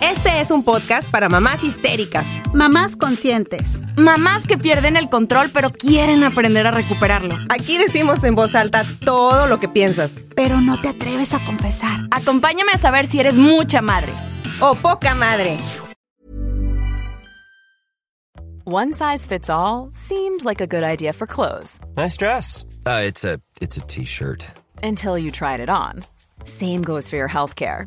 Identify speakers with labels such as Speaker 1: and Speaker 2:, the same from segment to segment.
Speaker 1: Este es un podcast para mamás histéricas,
Speaker 2: Mamás conscientes.
Speaker 3: Mamás que pierden el control pero quieren aprender a recuperarlo.
Speaker 1: Aquí decimos en voz alta todo lo que piensas.
Speaker 2: Pero no te atreves a confesar.
Speaker 3: Acompáñame a saber si eres mucha madre.
Speaker 1: O poca madre.
Speaker 4: One size fits all seemed like a good idea for clothes
Speaker 5: Nice dress. Uh, it's a it's a t-shirt.
Speaker 4: until you tried it on. Same goes for your healthcare.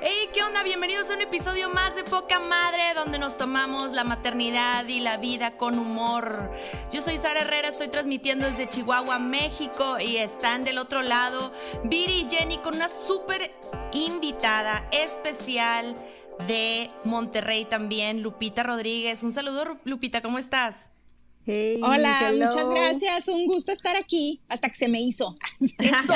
Speaker 3: Hey, ¿qué onda? Bienvenidos a un episodio más de Poca Madre, donde nos tomamos la maternidad y la vida con humor. Yo soy Sara Herrera, estoy transmitiendo desde Chihuahua, México, y están del otro lado Viri y Jenny con una súper invitada especial de Monterrey también, Lupita Rodríguez. Un saludo, Lupita, ¿cómo estás?
Speaker 2: Hey,
Speaker 6: Hola,
Speaker 2: hello.
Speaker 6: muchas gracias. Un gusto estar aquí hasta que se me hizo.
Speaker 3: Eso.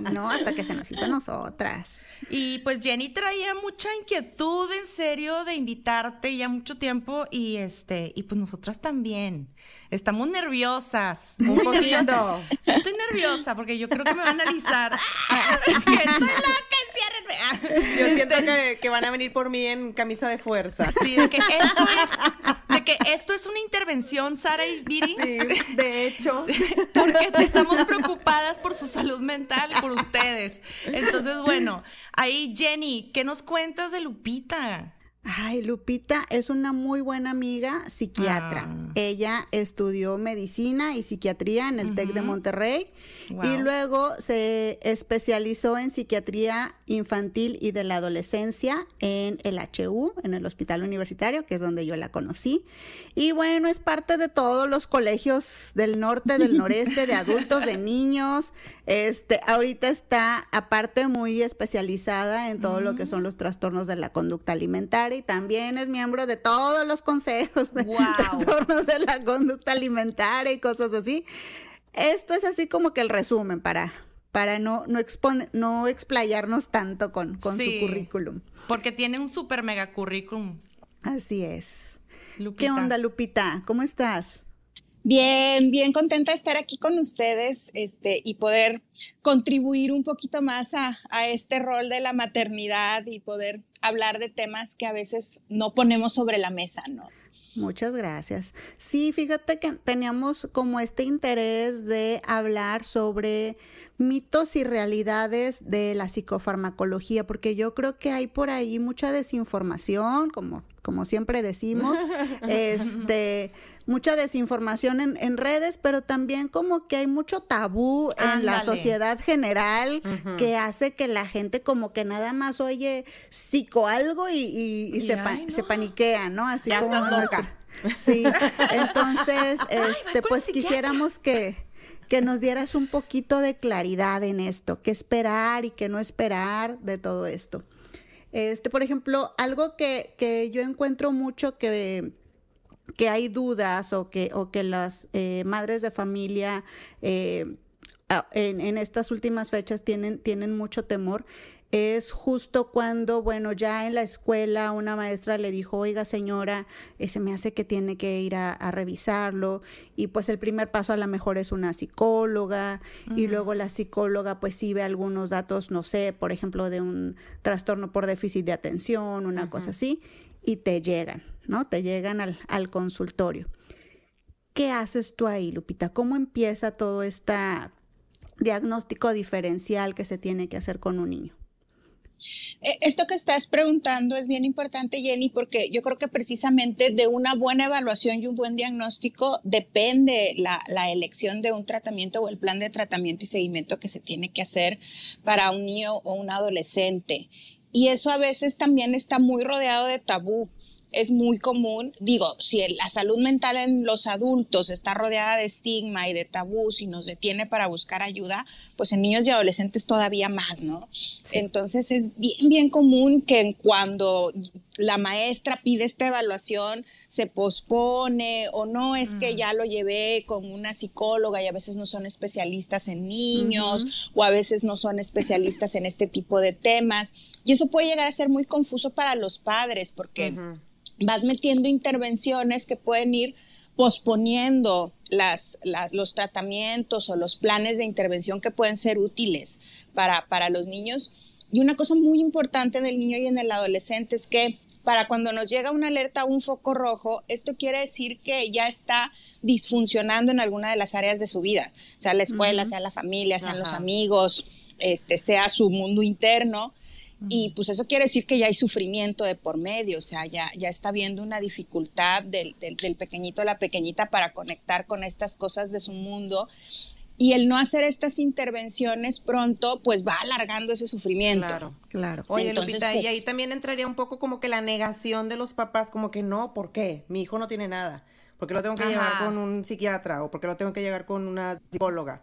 Speaker 2: No, hasta que se nos hizo a nosotras.
Speaker 3: Y pues Jenny traía mucha inquietud en serio de invitarte ya mucho tiempo y este y pues nosotras también. Estamos nerviosas.
Speaker 1: Un
Speaker 3: muy
Speaker 1: poquito.
Speaker 3: Yo estoy nerviosa porque yo creo que me van a analizar. ¡Ah! Que estoy loca, enciérrenme.
Speaker 1: Yo siento que, que van a venir por mí en camisa de fuerza.
Speaker 3: Sí, de que esto es, esto es una intervención, Sara y Viri.
Speaker 1: Sí, de hecho.
Speaker 3: Porque estamos preocupadas por su salud mental, por ustedes. Entonces, bueno, ahí Jenny, ¿qué nos cuentas de Lupita?
Speaker 2: Ay, Lupita es una muy buena amiga psiquiatra.
Speaker 3: Ah.
Speaker 2: Ella estudió medicina y psiquiatría en el TEC de Monterrey y luego se especializó en psiquiatría infantil y de la adolescencia en el HU, en el Hospital Universitario, que es donde yo la conocí. Y bueno, es parte de todos los colegios del norte, del noreste, de adultos, de niños. Este, ahorita está aparte muy especializada en todo lo que son los trastornos de la conducta alimentaria y también es miembro de todos los consejos de trastornos de la conducta alimentaria y cosas así. Esto es así como que el resumen para para no no expone- no explayarnos tanto con, con
Speaker 3: Sí.
Speaker 2: su currículum.
Speaker 3: Porque tiene un super mega currículum.
Speaker 2: Así es.
Speaker 3: Lupita.
Speaker 2: ¿Qué onda, Lupita? ¿Cómo estás?
Speaker 6: Bien, bien contenta de estar aquí con ustedes este, y poder contribuir un poquito más a, a este rol de la maternidad y poder hablar de temas que a veces no ponemos sobre la mesa, ¿no?
Speaker 2: Muchas gracias. Sí, fíjate que teníamos como este interés de hablar sobre mitos y realidades de la psicofarmacología, porque yo creo que hay por ahí mucha desinformación, como, como siempre decimos, este, mucha desinformación en, en redes, pero también como que hay mucho tabú en la sociedad general que hace que la gente como que nada más oye psico algo y, y- y
Speaker 3: Y
Speaker 2: se, pa-
Speaker 3: no.
Speaker 2: se paniquea, ¿no? Así
Speaker 1: Ya
Speaker 2: como
Speaker 1: estás
Speaker 2: nuestro-
Speaker 1: loca.
Speaker 2: Sí, entonces, este, pues quisiéramos que, que nos dieras un poquito de claridad en esto, qué esperar y qué no esperar de todo esto. Este, por ejemplo, algo que, que yo encuentro mucho que, que hay dudas o que, o que las eh, madres de familia eh, en, en estas últimas fechas tienen, tienen mucho temor es justo cuando, bueno, ya en la escuela una maestra le dijo, oiga señora, eh, se me hace que tiene que ir a, a revisarlo y pues el primer paso a lo mejor es una psicóloga y luego la psicóloga pues sí ve algunos datos, no sé, por ejemplo, de un trastorno por déficit de atención, una cosa así, y te llegan. ¿no? Te llegan al, al consultorio. ¿Qué haces tú ahí, Lupita? ¿Cómo empieza todo este diagnóstico diferencial que se tiene que hacer con un niño?
Speaker 6: Eh, esto que estás preguntando es bien importante, Jenny, porque yo creo que precisamente de una buena evaluación y un buen diagnóstico depende la, elección de un tratamiento o el plan de tratamiento y seguimiento que se tiene que hacer para un niño o un adolescente. Y eso a veces también está muy rodeado de tabú es muy común, digo, si la salud mental en los adultos está rodeada de estigma y de tabús y nos detiene para buscar ayuda, pues en niños y adolescentes todavía más, ¿no? Entonces es bien, bien común que cuando la maestra pide esta evaluación se pospone o no es que ya lo llevé con una psicóloga y a veces no son especialistas en niños o a veces no son especialistas en este tipo de temas. Y eso puede llegar a ser muy confuso para los padres porque vas metiendo intervenciones que pueden ir posponiendo las, los tratamientos o los planes de intervención que pueden ser útiles para, para los niños. Y una cosa muy importante en el niño y en el adolescente es que para cuando nos llega una alerta, un foco rojo, esto quiere decir que ya está disfuncionando en alguna de las áreas de su vida, sea la escuela, sea la familia, sean los amigos, este, sea su mundo interno. Y pues eso quiere decir que ya hay sufrimiento de por medio, o sea, ya, ya está viendo una dificultad del, del, pequeñito o la pequeñita para conectar con estas cosas de su mundo. Y el no hacer estas intervenciones pronto, pues va alargando ese sufrimiento.
Speaker 1: Claro, claro. Oye, Lupita, y pues ahí también entraría un poco como que la negación de los papás, como que no, ¿por qué? Mi hijo no tiene nada. ¿Por qué lo tengo que llevar con un psiquiatra? ¿O por qué lo tengo que llevar con una psicóloga?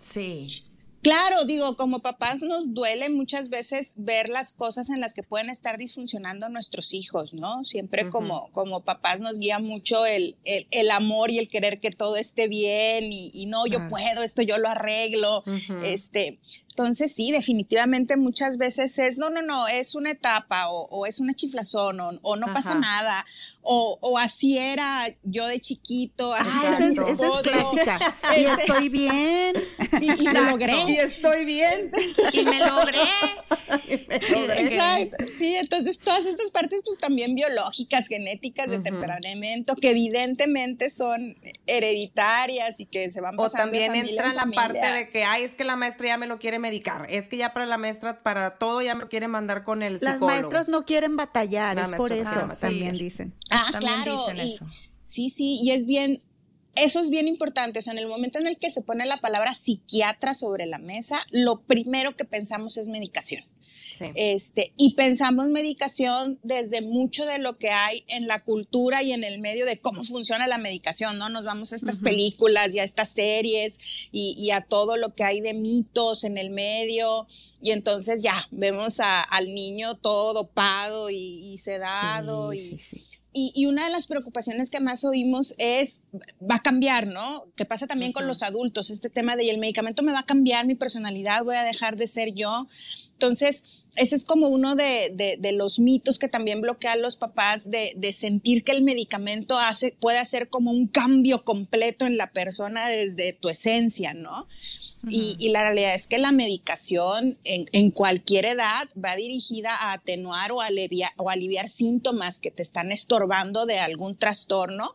Speaker 3: Sí.
Speaker 6: Claro, digo, como papás nos duele muchas veces ver las cosas en las que pueden estar disfuncionando nuestros hijos, ¿no? Siempre como, como papás nos guía mucho el, el, amor y el querer que todo esté bien y, no, yo puedo, esto yo lo arreglo, este, entonces, sí, definitivamente muchas veces es, no, no, no, es una etapa o, es una chiflazón o, no pasa nada o, así era yo de chiquito.
Speaker 2: Ah, esa, es, clásica. y estoy bien.
Speaker 6: Y, me logré.
Speaker 1: Y estoy bien.
Speaker 3: y me logré.
Speaker 6: Exacto. Sí, entonces todas estas partes pues también biológicas, genéticas, de temperamento, que evidentemente son hereditarias y que se van pasando.
Speaker 1: O también entra la parte de que, ay, es que la maestra ya me lo quiere medicar. Es que ya para la maestra, para todo ya me lo quiere mandar con el psicólogo.
Speaker 2: Las maestras no quieren batallar, es por eso, también dicen.
Speaker 6: Ah, claro. Sí, sí, y es bien, eso es bien importante. O sea, en el momento en el que se pone la palabra psiquiatra sobre la mesa, lo primero que pensamos es medicación. Este, y pensamos medicación desde mucho de lo que hay en la cultura y en el medio de cómo funciona la medicación, ¿no? Nos vamos a estas películas y a estas series y, a todo lo que hay de mitos en el medio. Y entonces ya vemos al niño todo dopado y, sedado. y, y, una de las preocupaciones que más oímos es, va a cambiar, ¿no? Que pasa también con los adultos, este tema de, el medicamento me va a cambiar mi personalidad, voy a dejar de ser yo. Entonces, ese es como uno de, de, los mitos que también bloquean a los papás de, de, sentir que el medicamento hace, puede hacer como un cambio completo en la persona desde tu esencia, ¿no? y, la realidad es que la medicación en, en, cualquier edad va dirigida a atenuar o, o aliviar síntomas que te están estorbando de algún trastorno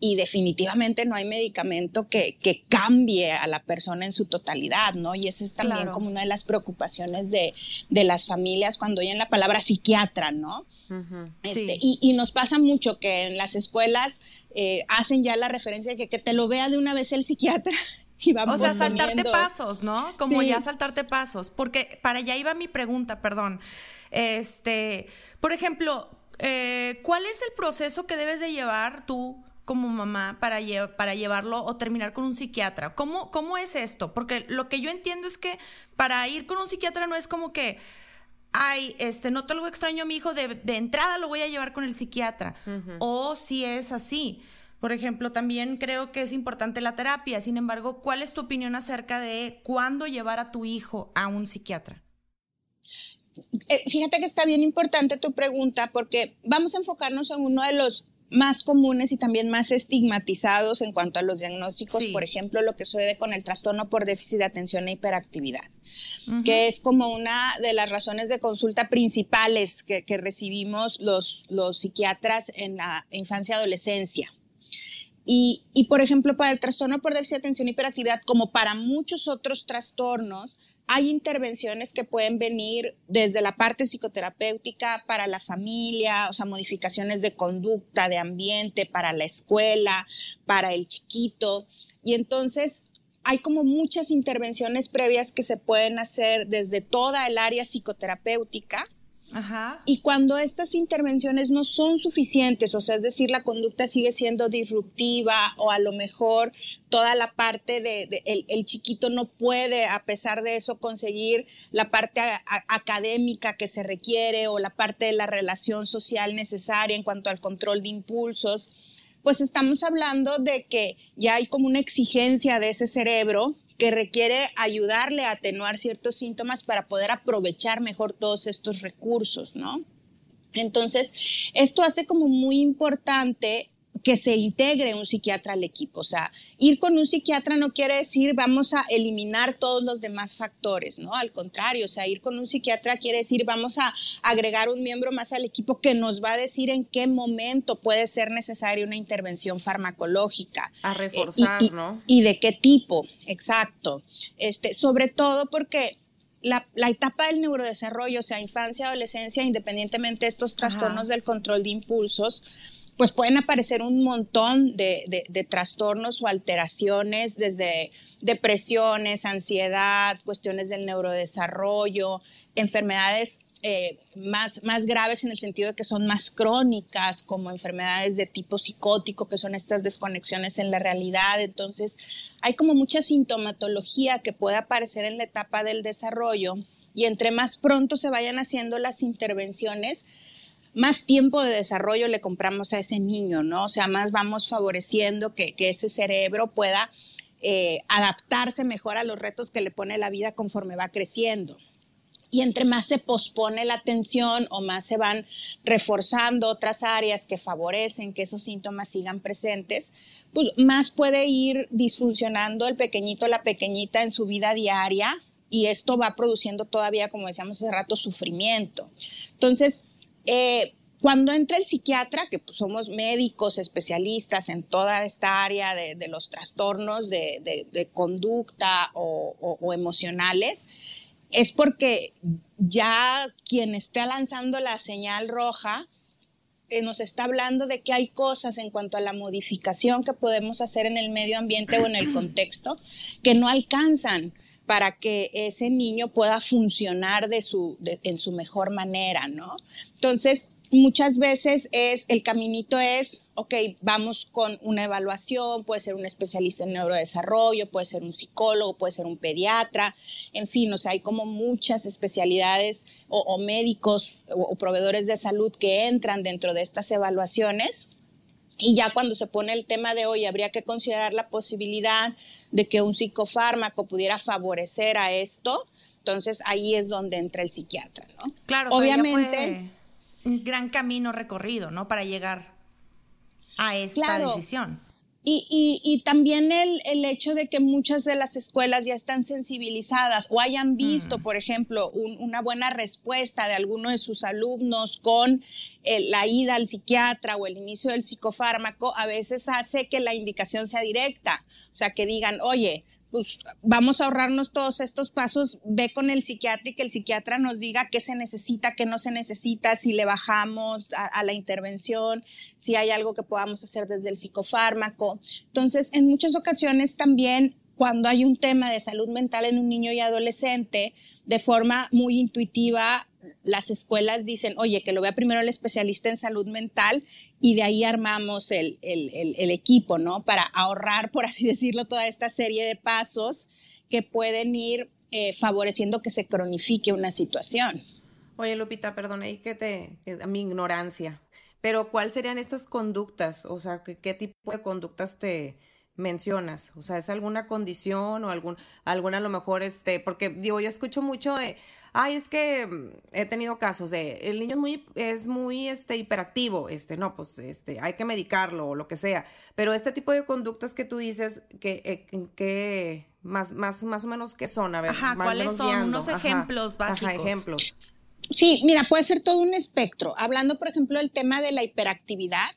Speaker 6: y definitivamente no hay medicamento que, que, cambie a la persona en su totalidad, ¿no? Y esa es también como una de las preocupaciones de, de, las familias cuando oyen la palabra psiquiatra, ¿no? Este, y, y, nos pasa mucho que en las escuelas eh, hacen ya la referencia de que, que te lo vea de una vez el psiquiatra
Speaker 3: o sea, saltarte pasos, ¿no? Como ya saltarte pasos. Porque para allá iba mi pregunta, perdón. Este, por ejemplo, eh, ¿cuál es el proceso que debes de llevar tú como mamá para, para llevarlo o terminar con un psiquiatra? ¿Cómo, ¿Cómo es esto? Porque lo que yo entiendo es que para ir con un psiquiatra no es como que ay, este, noto algo extraño a mi hijo, de, entrada lo voy a llevar con el psiquiatra. O si es así. Por ejemplo, también creo que es importante la terapia. Sin embargo, ¿cuál es tu opinión acerca de cuándo llevar a tu hijo a un psiquiatra?
Speaker 6: Eh, fíjate que está bien importante tu pregunta porque vamos a enfocarnos en uno de los más comunes y también más estigmatizados en cuanto a los diagnósticos, por ejemplo, lo que sucede con el trastorno por déficit de atención e hiperactividad, que es como una de las razones de consulta principales que, recibimos los, los psiquiatras en la infancia y adolescencia. Y, y, por ejemplo, para el trastorno por déficit de atención e hiperactividad, como para muchos otros trastornos, hay intervenciones que pueden venir desde la parte psicoterapéutica para la familia, o sea, modificaciones de conducta, de ambiente, para la escuela, para el chiquito. Y entonces hay como muchas intervenciones previas que se pueden hacer desde toda el área psicoterapéutica y cuando estas intervenciones no son suficientes, o sea, es decir, la conducta sigue siendo disruptiva o a lo mejor toda la parte de, el, chiquito no puede, a pesar de eso, conseguir la parte académica que se requiere o la parte de la relación social necesaria en cuanto al control de impulsos, pues estamos hablando de que ya hay como una exigencia de ese cerebro que requiere ayudarle a atenuar ciertos síntomas para poder aprovechar mejor todos estos recursos, ¿no? Entonces, esto hace como muy importante que se integre un psiquiatra al equipo. O sea, ir con un psiquiatra no quiere decir vamos a eliminar todos los demás factores, ¿no? Al contrario, o sea, ir con un psiquiatra quiere decir vamos a agregar un miembro más al equipo que nos va a decir en qué momento puede ser necesaria una intervención farmacológica.
Speaker 1: A reforzar, ¿no?
Speaker 6: Y de qué tipo, exacto. Este, sobre todo porque la, etapa del neurodesarrollo, o sea, infancia, adolescencia, independientemente de estos trastornos del control de impulsos, pues pueden aparecer un montón de, trastornos o alteraciones, desde depresiones, ansiedad, cuestiones del neurodesarrollo, enfermedades eh, más, más graves en el sentido de que son más crónicas, como enfermedades de tipo psicótico, que son estas desconexiones en la realidad. Entonces, hay como mucha sintomatología que puede aparecer en la etapa del desarrollo y entre más pronto se vayan haciendo las intervenciones, más tiempo de desarrollo le compramos a ese niño, ¿no? O sea, más vamos favoreciendo que, ese cerebro pueda eh, adaptarse mejor a los retos que le pone la vida conforme va creciendo. Y entre más se pospone la atención o más se van reforzando otras áreas que favorecen que esos síntomas sigan presentes, pues más puede ir disfuncionando el pequeñito, la pequeñita en su vida diaria y esto va produciendo todavía, como decíamos hace rato, sufrimiento. Entonces, eh, cuando entra el psiquiatra, que pues, somos médicos especialistas en toda esta área de, los trastornos de, conducta o, emocionales, es porque ya quien está lanzando la señal roja eh, nos está hablando de que hay cosas en cuanto a la modificación que podemos hacer en el medio ambiente o en el contexto que no alcanzan para que ese niño pueda funcionar de su, en su mejor manera, ¿no? Entonces, muchas veces es, el caminito es, ok, vamos con una evaluación, puede ser un especialista en neurodesarrollo, puede ser un psicólogo, puede ser un pediatra, en fin, o sea, hay como muchas especialidades o, médicos o proveedores de salud que entran dentro de estas evaluaciones y ya cuando se pone el tema de hoy, habría que considerar la posibilidad de que un psicofármaco pudiera favorecer a esto. Entonces ahí es donde entra el psiquiatra, ¿no?
Speaker 3: Claro, obviamente. un gran camino recorrido, ¿no? Para llegar a esta decisión.
Speaker 6: Y, y, también el, el, hecho de que muchas de las escuelas ya están sensibilizadas o hayan visto, mm. por ejemplo, una buena respuesta de alguno de sus alumnos con la ida al psiquiatra o el inicio del psicofármaco, a veces hace que la indicación sea directa. O sea, que digan, oye, pues vamos a ahorrarnos todos estos pasos, ve con el psiquiatra y que el psiquiatra nos diga qué se necesita, qué no se necesita, si le bajamos a, la intervención, si hay algo que podamos hacer desde el psicofármaco. Entonces, en muchas ocasiones también cuando hay un tema de salud mental en un niño y adolescente, de forma muy intuitiva, las escuelas dicen, oye, que lo vea primero el especialista en salud mental y de ahí armamos el, equipo, ¿no? Para ahorrar, por así decirlo, toda esta serie de pasos que pueden ir eh, favoreciendo que se cronifique una situación.
Speaker 1: Oye, Lupita, perdón ahí que te, a mi ignorancia, pero ¿cuáles serían estas conductas? O sea, ¿qué, tipo de conductas te, mencionas? O sea, ¿es alguna condición o algún, alguna a lo mejor, este, porque digo, yo escucho mucho de, ay, es que mm, he tenido casos de, el niño es muy, es muy, este, hiperactivo, este, no, pues, este, hay que medicarlo o lo que sea, pero este tipo de conductas que tú dices, que, eh, que más, más, más o menos, ¿qué son? A ver,
Speaker 3: Ajá, ¿cuáles son? Unos ejemplos básicos. Ajá,
Speaker 1: ejemplos.
Speaker 6: Sí, mira, puede ser todo un espectro. Hablando, por ejemplo, del tema de la hiperactividad,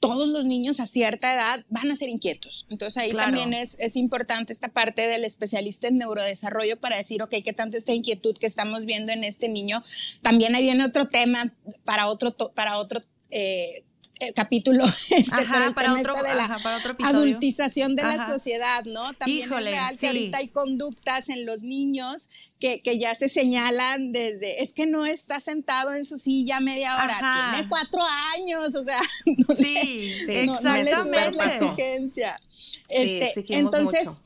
Speaker 6: todos los niños a cierta edad van a ser inquietos. Entonces ahí también es, es, importante esta parte del especialista en neurodesarrollo para decir, ok, ¿qué tanto esta inquietud que estamos viendo en este niño? También ahí viene otro tema para otro, para otro eh, eh, capítulo
Speaker 3: este, ajá, para, otro, de la para otro episodio.
Speaker 6: adultización de la sociedad, ¿no? También es real que ahorita hay conductas en los niños que, que, ya se señalan desde, es que no está sentado en su silla media hora, tiene cuatro años, o sea,
Speaker 3: no sí, le, no, exactamente.
Speaker 6: la exigencia. Este, entonces,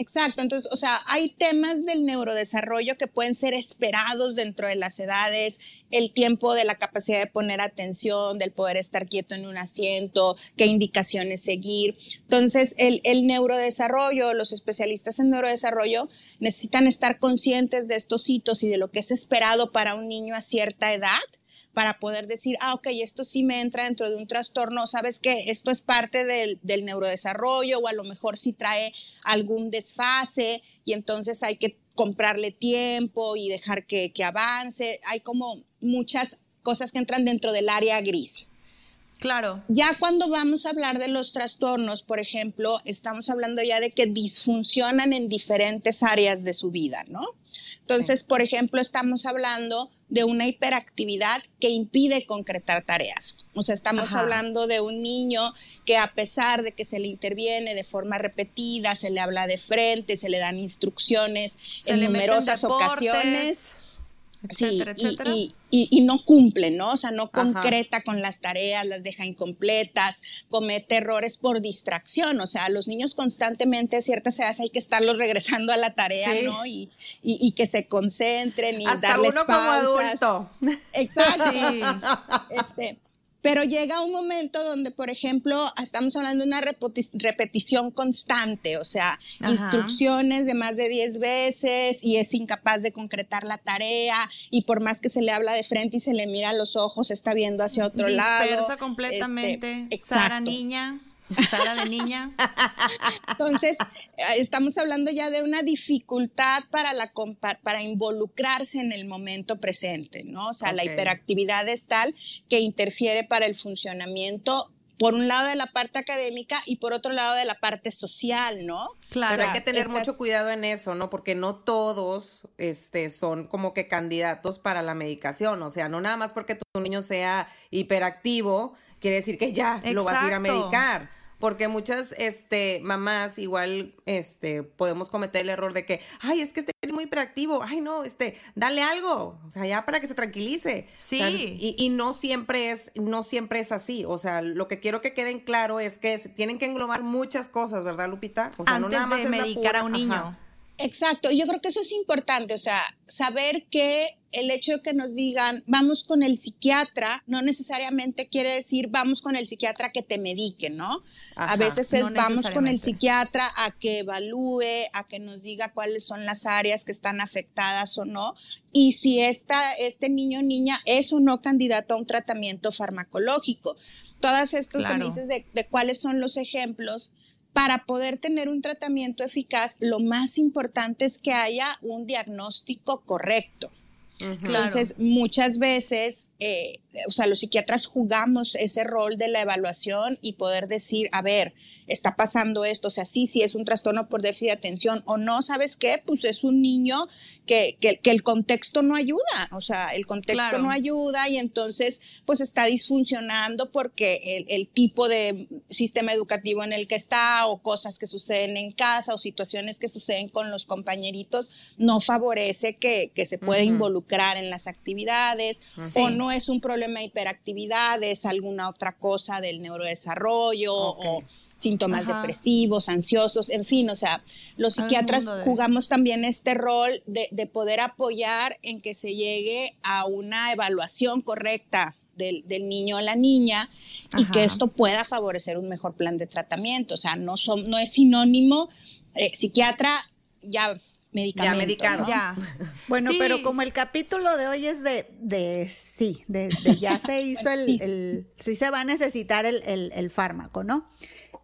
Speaker 6: Exacto, entonces, o sea, hay temas del neurodesarrollo que pueden ser esperados dentro de las edades, el tiempo de la capacidad de poner atención, del poder estar quieto en un asiento, qué indicaciones seguir. Entonces, el, el neurodesarrollo, los especialistas en neurodesarrollo necesitan estar conscientes de estos hitos y de lo que es esperado para un niño a cierta edad para poder decir, ah, ok, esto sí me entra dentro de un trastorno, sabes que esto es parte del, del neurodesarrollo o a lo mejor sí trae algún desfase y entonces hay que comprarle tiempo y dejar que, que avance. Hay como muchas cosas que entran dentro del área gris.
Speaker 3: Claro.
Speaker 6: Ya cuando vamos a hablar de los trastornos, por ejemplo, estamos hablando ya de que disfuncionan en diferentes áreas de su vida, ¿no? Entonces, por ejemplo, estamos hablando de una hiperactividad que impide concretar tareas. O sea, estamos hablando de un niño que a pesar de que se le interviene de forma repetida, se le habla de frente, se le dan instrucciones en numerosas ocasiones, etcétera, etcétera. Y, no cumple, ¿no? O sea, no concreta con las tareas, las deja incompletas, comete errores por distracción. O sea, a los niños constantemente a ciertas edades hay que estarlos regresando a la tarea, ¿no? Y, y, que se concentren y
Speaker 1: Hasta
Speaker 6: darles
Speaker 1: uno
Speaker 6: pausas.
Speaker 1: como adulto.
Speaker 6: Exacto. Sí. Este, pero llega un momento donde, por ejemplo, estamos hablando de una repetición constante, o sea, instrucciones de más de 10 veces y es incapaz de concretar la tarea y por más que se le habla de frente y se le mira a los ojos, está viendo hacia otro lado.
Speaker 3: Dispersa completamente. Este, Sara niña. Sara de niña.
Speaker 6: Entonces, eh, estamos hablando ya de una dificultad para, la, para involucrarse en el momento presente, ¿no? O sea, la hiperactividad es tal que interfiere para el funcionamiento por un lado de la parte académica y por otro lado de la parte social, ¿no?
Speaker 1: Claro, Pero hay que tener mucho cuidado en eso, ¿no? Porque no todos este, son como que candidatos para la medicación, o sea, no nada más porque tu niño sea hiperactivo, quiere decir que ya lo vas a ir a medicar porque muchas este mamás igual este podemos cometer el error de que ay es que este es muy hiperactivo ay no este dale algo o sea ya para que se tranquilice
Speaker 3: sí.
Speaker 1: y, y, no siempre es no siempre es así o sea lo que quiero que queden claro es que tienen que englobar muchas cosas verdad Lupita
Speaker 3: o sea no nada más de medicar a un niño
Speaker 6: Exacto, yo creo que eso es importante, o sea, saber que el hecho de que nos digan vamos con el psiquiatra no necesariamente quiere decir vamos con el psiquiatra que te medique, ¿no? a veces es vamos con el psiquiatra a que evalúe, a que nos diga cuáles son las áreas que están afectadas o no, y si esta, este niño o niña es o no candidato a un tratamiento farmacológico. Todas estas que dices de, de cuáles son los ejemplos, para poder tener un tratamiento eficaz, lo más importante es que haya un diagnóstico correcto. Entonces, muchas veces eh, o sea, los psiquiatras jugamos ese rol de la evaluación y poder decir, a ver, está pasando esto, o sea, sí, sí es un trastorno por déficit de atención o no, ¿sabes qué? Pues es un niño que, que, el contexto no ayuda, o sea, el contexto no ayuda y entonces pues está disfuncionando porque el, el, tipo de sistema educativo en el que está o cosas que suceden en casa o situaciones que suceden con los compañeritos no favorece que, que se pueda involucrar en las actividades o no es un problema de hiperactividad, es alguna otra cosa del neurodesarrollo o síntomas depresivos, ansiosos, en fin, o sea, los psiquiatras jugamos también este rol de, de, poder apoyar en que se llegue a una evaluación correcta del, del niño o la niña y que esto pueda favorecer un mejor plan de tratamiento, o sea, no, son, no es sinónimo, eh, psiquiatra, ya medicamentos.
Speaker 1: Ya medicado.
Speaker 3: Ya.
Speaker 2: Bueno,
Speaker 3: Sí.
Speaker 2: pero como el capítulo de hoy es de, de sí, de, de ya se hizo el, el- sí se va a necesitar el, el- el fármaco, ¿no?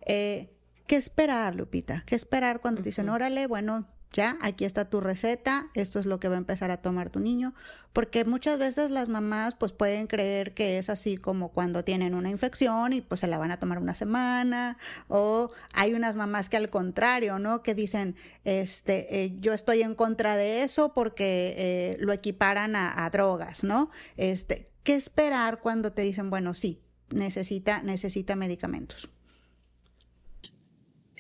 Speaker 2: Eh, ¿Qué esperar, Lupita? ¿Qué esperar cuando te dicen, órale, bueno, ya, aquí está tu receta, esto es lo que va a empezar a tomar tu niño? Porque muchas veces las mamás pues pueden creer que es así como cuando tienen una infección y pues se la van a tomar una semana, o hay unas mamás que al contrario, ¿no? Que dicen, este, eh, yo estoy en contra de eso porque eh, lo equiparan a, a drogas, ¿no? Este, ¿qué esperar cuando te dicen, bueno, sí, necesita, necesita medicamentos?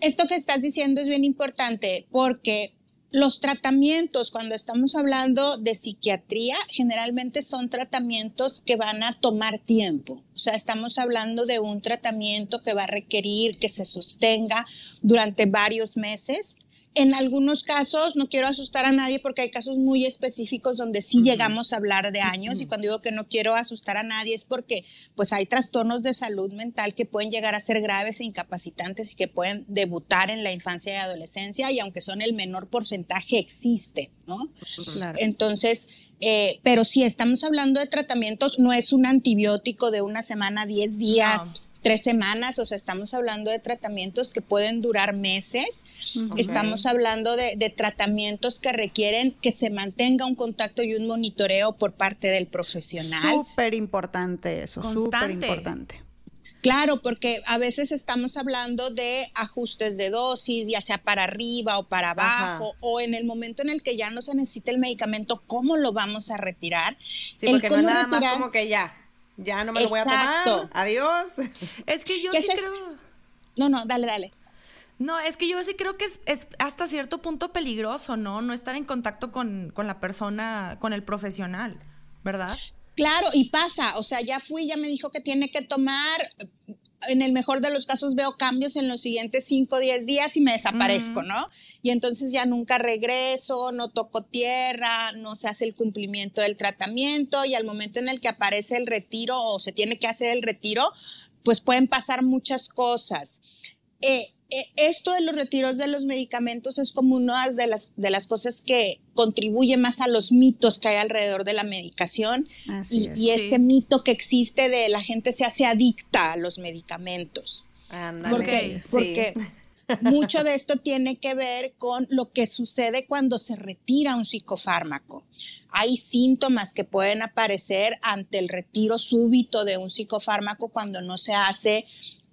Speaker 6: esto que estás diciendo es bien importante porque los tratamientos, cuando estamos hablando de psiquiatría, generalmente son tratamientos que van a tomar tiempo. O sea, estamos hablando de un tratamiento que va a requerir que se sostenga durante varios meses. En algunos casos, no quiero asustar a nadie porque hay casos muy específicos donde sí llegamos a hablar de años y cuando digo que no quiero asustar a nadie es porque pues hay trastornos de salud mental que pueden llegar a ser graves e incapacitantes y que pueden debutar en la infancia y adolescencia y aunque son el menor porcentaje existe, ¿no?
Speaker 2: Claro.
Speaker 6: Entonces, eh, pero si estamos hablando de tratamientos, no es un antibiótico de una semana, 10 días.
Speaker 3: No.
Speaker 6: Tres semanas, o sea, estamos hablando de tratamientos que pueden durar meses. Estamos hablando de, de tratamientos que requieren que se mantenga un contacto y un monitoreo por parte del profesional.
Speaker 2: Súper importante eso, súper importante.
Speaker 6: Claro, porque a veces estamos hablando de ajustes de dosis, ya sea para arriba o para abajo,
Speaker 1: Ajá.
Speaker 6: o en el momento en el que ya no se necesita el medicamento, ¿cómo lo vamos a retirar?
Speaker 1: Sí,
Speaker 6: El
Speaker 1: porque no es nada más como que ya, ya no me lo voy a
Speaker 6: Exacto.
Speaker 1: tomar. Adiós.
Speaker 3: Es que yo
Speaker 6: ¿Qué
Speaker 3: sí
Speaker 6: es-
Speaker 3: creo.
Speaker 6: No, no, dale, dale.
Speaker 3: No, es que yo sí creo que es, es hasta cierto punto peligroso, ¿no? No estar en contacto con, con la persona, con el profesional, ¿verdad?
Speaker 6: Claro, y pasa, o sea, ya fui, ya me dijo que tiene que tomar, en el mejor de los casos veo cambios en los siguientes 5 o 10 días y me desaparezco, ¿no? Y entonces ya nunca regreso, no toco tierra, no se hace el cumplimiento del tratamiento y al momento en el que aparece el retiro o se tiene que hacer el retiro, pues pueden pasar muchas cosas. Eh, eh, esto de los retiros de los medicamentos es como una de las, de las cosas que contribuye más a los mitos que hay alrededor de la medicación
Speaker 2: Así
Speaker 6: y,
Speaker 2: es.
Speaker 6: y este
Speaker 3: Sí.
Speaker 6: mito que existe de la gente se hace adicta a los medicamentos. Porque,
Speaker 3: Ok,
Speaker 6: porque mucho de esto tiene que ver con lo que sucede cuando se retira un psicofármaco. Hay síntomas que pueden aparecer ante el retiro súbito de un psicofármaco cuando no se hace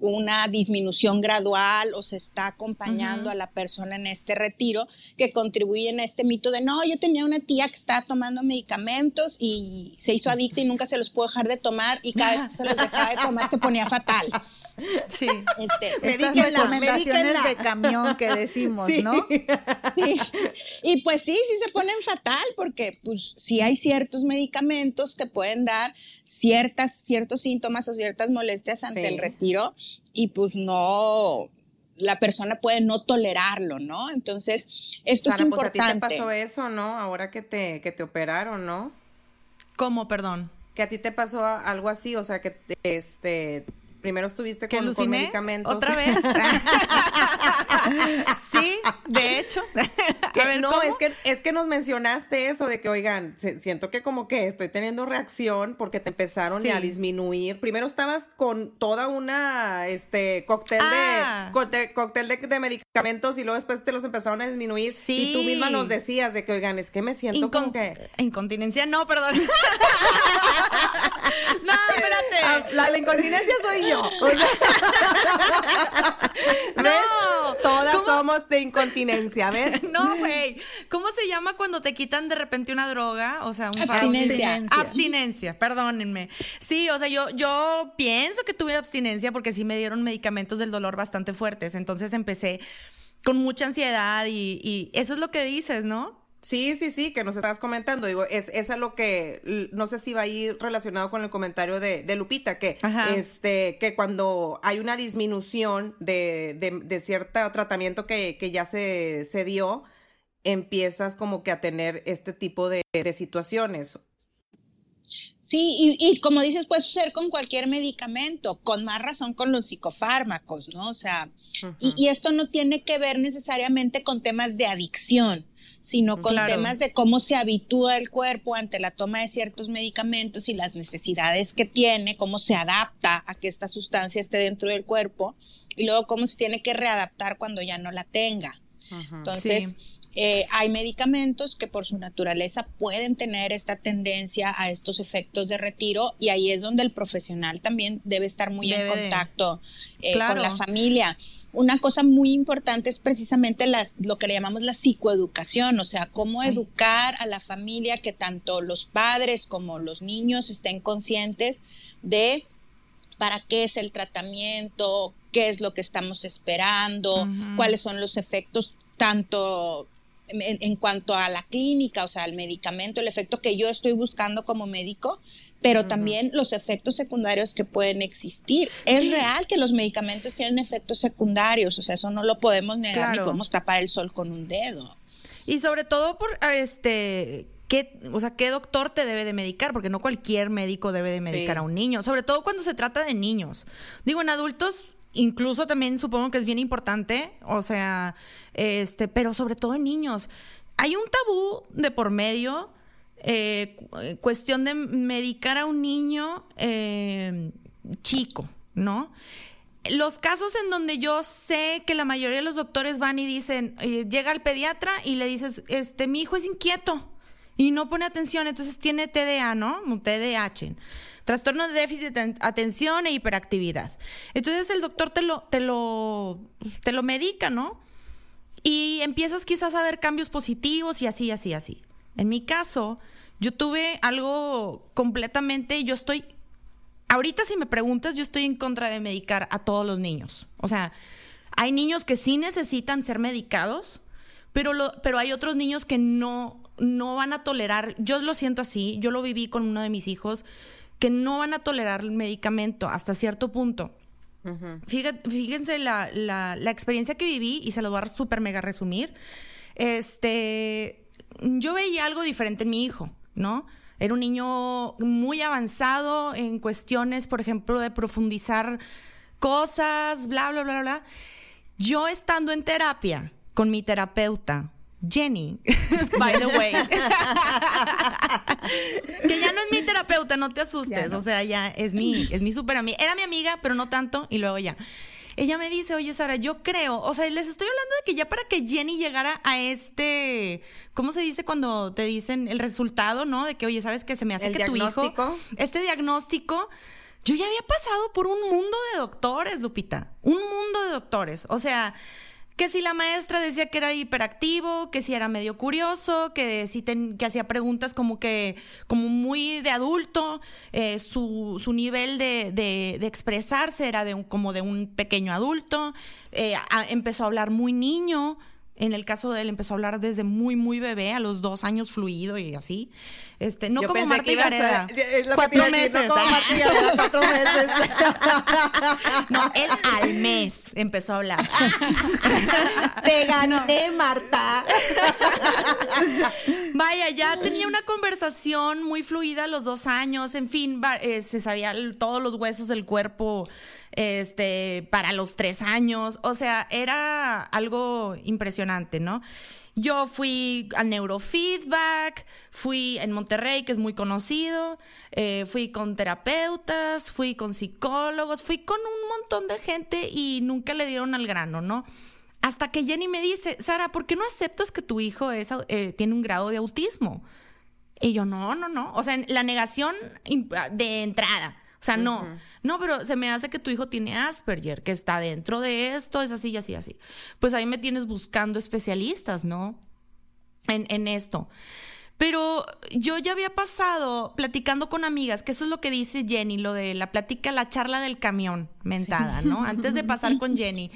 Speaker 6: una disminución gradual o se está acompañando a la persona en este retiro que contribuyen a este mito de no, yo tenía una tía que estaba tomando medicamentos y se hizo adicta y nunca se los pudo dejar de tomar y cada vez que se los dejaba de tomar se ponía fatal.
Speaker 3: Sí.
Speaker 6: Este,
Speaker 2: Estas recomendaciones de camión que decimos,
Speaker 1: Sí.
Speaker 2: ¿no?
Speaker 6: Sí. Y pues sí, sí se ponen fatal porque pues sí hay ciertos medicamentos que pueden dar ciertas, ciertos síntomas o ciertas molestias ante
Speaker 1: Sí.
Speaker 6: el retiro y pues no, la persona puede no tolerarlo, ¿no? Entonces, esto
Speaker 1: Sara,
Speaker 6: es
Speaker 1: pues a ti
Speaker 6: importante.
Speaker 1: te pasó eso, ¿no? Ahora que te, que te operaron, ¿no?
Speaker 3: ¿Cómo, perdón?
Speaker 1: Que a ti te pasó algo así, o sea, que te- este primero estuviste
Speaker 3: ¿Que
Speaker 1: con, con medicamentos.
Speaker 3: ¿Otra vez? sí, de hecho. A ver,
Speaker 1: no,
Speaker 3: ¿cómo?
Speaker 1: es que, es que nos mencionaste eso de que, oigan, siento que como que estoy teniendo reacción porque te empezaron
Speaker 3: Sí.
Speaker 1: a disminuir. Primero estabas con toda una, este, cóctel
Speaker 3: Ah.
Speaker 1: de, cóctel, cóctel de, de medicamentos y luego después te los empezaron a disminuir. Y tú
Speaker 3: Sí.
Speaker 1: misma nos decías de que, oigan, es que me siento
Speaker 3: Incon-
Speaker 1: como que...
Speaker 3: Incontinencia, no, perdón. no,
Speaker 1: Ah,
Speaker 3: espérate.
Speaker 1: La, la incontinencia soy yo. O sea, ¿Ves?
Speaker 3: No.
Speaker 1: Todas
Speaker 3: ¿Cómo?
Speaker 1: somos de incontinencia, ¿ves?
Speaker 3: No, güey. ¿Cómo se llama cuando te quitan de repente una droga? O sea, un
Speaker 6: Abstinencia.
Speaker 2: Abstinencia.
Speaker 3: Abstinencia, perdónenme. Sí, o sea, yo, yo pienso que tuve abstinencia porque sí me dieron medicamentos del dolor bastante fuertes. Entonces empecé con mucha ansiedad y, y eso es lo que dices, ¿no?
Speaker 1: Sí, sí, sí, que nos estabas comentando. Digo, es, es a lo que no sé si va a ir relacionado con el comentario de, de Lupita, que
Speaker 3: Ajá.
Speaker 1: este, que cuando hay una disminución de, de, de cierto tratamiento que, que ya se, se dio, empiezas como que a tener este tipo de, de situaciones.
Speaker 6: Sí, y, y como dices, puede suceder con cualquier medicamento, con más razón con los psicofármacos, ¿no? O sea, y, y esto no tiene que ver necesariamente con temas de adicción, sino con temas de cómo se habitúa el cuerpo ante la toma de ciertos medicamentos y las necesidades que tiene, cómo se adapta a que esta sustancia esté dentro del cuerpo y luego cómo se tiene que readaptar cuando ya no la tenga. Entonces, eh, hay medicamentos que por su naturaleza pueden tener esta tendencia a estos efectos de retiro y ahí es donde el profesional también debe estar muy en contacto eh, con la familia. Una cosa muy importante es precisamente lo que le llamamos la psicoeducación, o sea, cómo educar a la familia que tanto los padres como los niños estén conscientes de para qué es el tratamiento, qué es lo que estamos esperando, cuáles son los efectos tanto en, cuanto a la clínica, o sea, el medicamento, el efecto que yo estoy buscando como médico, pero también los efectos secundarios que pueden existir. Es real que los medicamentos tienen efectos secundarios, o sea, eso no lo podemos negar ni podemos tapar el sol con un dedo.
Speaker 3: Y sobre todo por este ¿Qué, o sea, qué doctor te debe de medicar, porque no cualquier médico debe de medicar a un niño, sobre todo cuando se trata de niños. Digo, en adultos incluso también supongo que es bien importante, o sea, este, pero sobre todo en niños. Hay un tabú de por medio, eh, cuestión de medicar a un niño eh, chico, ¿no? Los casos en donde yo sé que la mayoría de los doctores van y dicen, eh, llega el pediatra y le dices, este, mi hijo es inquieto y no pone atención, entonces tiene TDA, ¿no? TDAH trastorno de déficit de atención e hiperactividad. Entonces el doctor te lo, te lo, te lo medica, ¿no? Y empiezas quizás a ver cambios positivos y así, así, así. En mi caso, yo tuve algo completamente, yo estoy, ahorita si me preguntas, yo estoy en contra de medicar a todos los niños. O sea, hay niños que sí necesitan ser medicados, pero, lo, pero hay otros niños que no, no van a tolerar, yo lo siento así, yo lo viví con uno de mis hijos, que no van a tolerar el medicamento hasta cierto punto. Fíjense la, la, experiencia que viví y se lo voy a súper mega resumir. Este, yo veía algo diferente en mi hijo, ¿no? Era un niño muy avanzado en cuestiones, por ejemplo, de profundizar cosas, bla, bla, bla, bla. Yo estando en terapia con mi terapeuta, Jenny, by the way. que ya no es mi terapeuta, no te asustes. O sea, ya es mi, es mi súper amiga. Era mi amiga, pero no tanto, y luego ya. Ella me dice, oye Sara, yo creo, o sea, les estoy hablando de que ya para que Jenny llegara a este, ¿cómo se dice cuando te dicen el resultado, no? De que, oye, ¿sabes qué? Se me hace que tu hijo, este diagnóstico, yo ya había pasado por un mundo de doctores, Lupita, un mundo de doctores. O sea, que si la maestra decía que era hiperactivo, que si era medio curioso, que si que hacía preguntas como que, como muy de adulto, eh, su, su, nivel de, de, expresarse era de un, como de un pequeño adulto, eh, empezó a hablar muy niño, en el caso de él empezó a hablar desde muy, muy bebé, a los dos años fluido y así. Este, no como Marta Gareda. cuatro meses. No, cuatro meses. no, él al mes empezó a hablar.
Speaker 1: Te gané, Marta.
Speaker 3: Vaya, ya tenía una conversación muy fluida a los dos años. En fin, eh, se sabía todos los huesos del cuerpo este, para los tres años. O sea, era algo impresionante, ¿no? Yo fui a neurofeedback, fui en Monterrey, que es muy conocido, eh, fui con terapeutas, fui con psicólogos, fui con un montón de gente y nunca le dieron al grano, ¿no? Hasta que Jenny me dice, Sara, ¿por qué no aceptas que tu hijo eh, tiene un grado de autismo? Y yo, no, no, no. O sea, la negación de entrada. O sea, no. No, pero se me hace que tu hijo tiene Asperger, que está dentro de esto, es así y así, así. Pues ahí me tienes buscando especialistas, ¿no? En, en esto. Pero yo ya había pasado platicando con amigas, que eso es lo que dice Jenny, lo de la plática, la charla del camión mentada, ¿no? Antes de pasar con Jenny,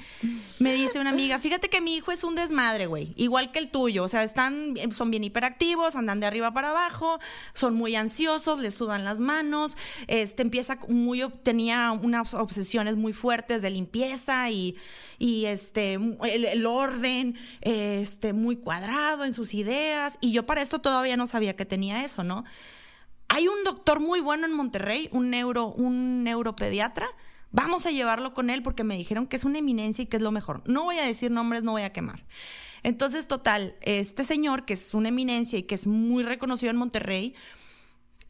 Speaker 3: me dice una amiga, fíjate que mi hijo es un desmadre, güey, igual que el tuyo, o sea, están, son bien hiperactivos, andan de arriba para abajo, son muy ansiosos, les sudan las manos, este empieza muy, tenía unas obsesiones muy fuertes de limpieza y, y este, el, orden, este, muy cuadrado en sus ideas, y yo para esto todavía no sabía que tenía eso, ¿no? Hay un doctor muy bueno en Monterrey, un neuro, un neuropediatra, Vamos a llevarlo con él porque me dijeron que es una eminencia y que es lo mejor. No voy a decir nombres, no voy a quemar. Entonces, total, este señor, que es una eminencia y que es muy reconocido en Monterrey,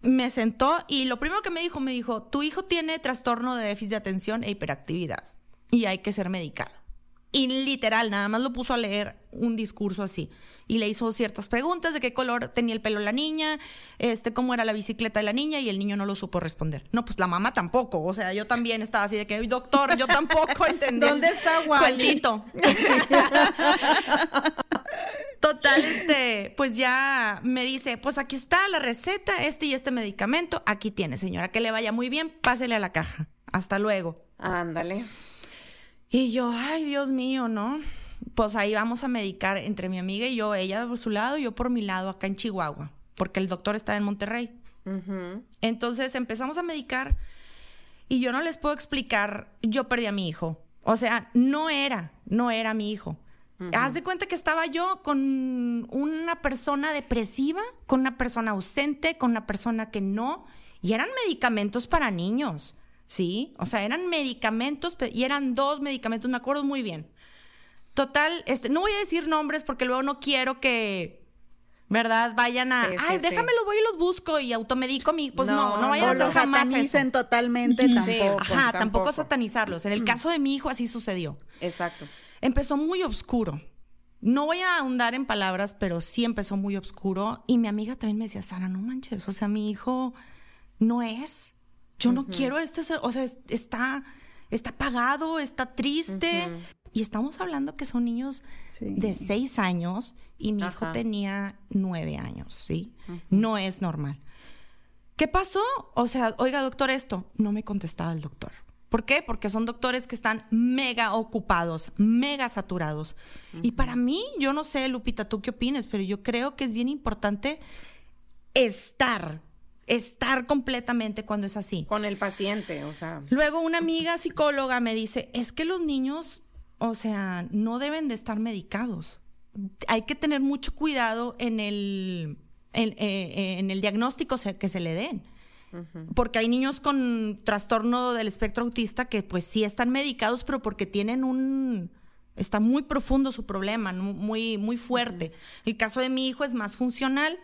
Speaker 3: me sentó y lo primero que me dijo, me dijo, tu hijo tiene trastorno de déficit de atención e hiperactividad y hay que ser medicado. Y literal, nada más lo puso a leer un discurso así. Y le hizo ciertas preguntas de qué color tenía el pelo la niña, este, cómo era la bicicleta de la niña, y el niño no lo supo responder. No, pues la mamá tampoco. O sea, yo también estaba así de que, doctor, yo tampoco entendí.
Speaker 1: ¿Dónde está Wally?
Speaker 3: Total, este, pues ya me dice, pues aquí está la receta, este y este medicamento, aquí tiene, señora, que le vaya muy bien, pásele a la caja. Hasta luego.
Speaker 1: Ándale.
Speaker 3: Y yo, ay, Dios mío, ¿no? Pues ahí vamos a medicar entre mi amiga y yo, ella por su lado, yo por mi lado, acá en Chihuahua, porque el doctor está en Monterrey. Entonces empezamos a medicar y yo no les puedo explicar, yo perdí a mi hijo. O sea, no era, no era mi hijo. Haz de cuenta que estaba yo con una persona depresiva, con una persona ausente, con una persona que no, y eran medicamentos para niños, ¿sí? O sea, eran medicamentos y eran dos medicamentos, me acuerdo muy bien. Total, este, no voy a decir nombres porque luego no quiero que, ¿verdad? Vayan a, ay, déjame los voy y los busco y automedico mi, pues no, no, vayan a hacer jamás
Speaker 2: satanicen totalmente tampoco.
Speaker 3: Ajá, tampoco satanizarlos. En el caso de mi hijo así sucedió.
Speaker 1: Exacto
Speaker 3: empezó muy oscuro. No voy a ahondar en palabras, pero sí empezó muy oscuro. Y mi amiga también me decía, Sara, no manches, o sea, mi hijo no es. Yo no quiero este, o sea, está, está apagado, está triste. Y estamos hablando que son niños de seis años y mi hijo tenía nueve años, ¿sí? No es normal. ¿Qué pasó? O sea, oiga, doctor, esto. No me contestaba el doctor. ¿Por qué? Porque son doctores que están mega ocupados, mega saturados. Y para mí, yo no sé, Lupita, tú qué opinas, pero yo creo que es bien importante estar, estar completamente cuando es así.
Speaker 1: Con el paciente, o sea.
Speaker 3: Luego una amiga psicóloga me dice, es que los niños, o sea, no deben de estar medicados. Hay que tener mucho cuidado en el, en, eh, en el diagnóstico que se le den. Porque hay niños con trastorno del espectro autista que pues sí están medicados, pero porque tienen un... Está muy profundo su problema, muy, muy fuerte. El caso de mi hijo es más funcional,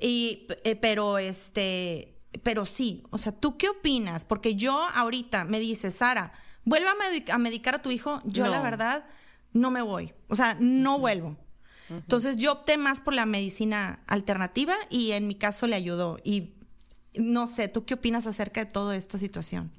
Speaker 3: y, eh, pero este, pero sí, o sea, ¿tú qué opinas? Porque yo ahorita me dice, Sara, vuelve a, medicar a tu hijo. Yo la verdad no me voy, o sea, no vuelvo. Entonces yo opté más por la medicina alternativa y en mi caso le ayudó. Y no sé, ¿tú qué opinas acerca de toda esta situación?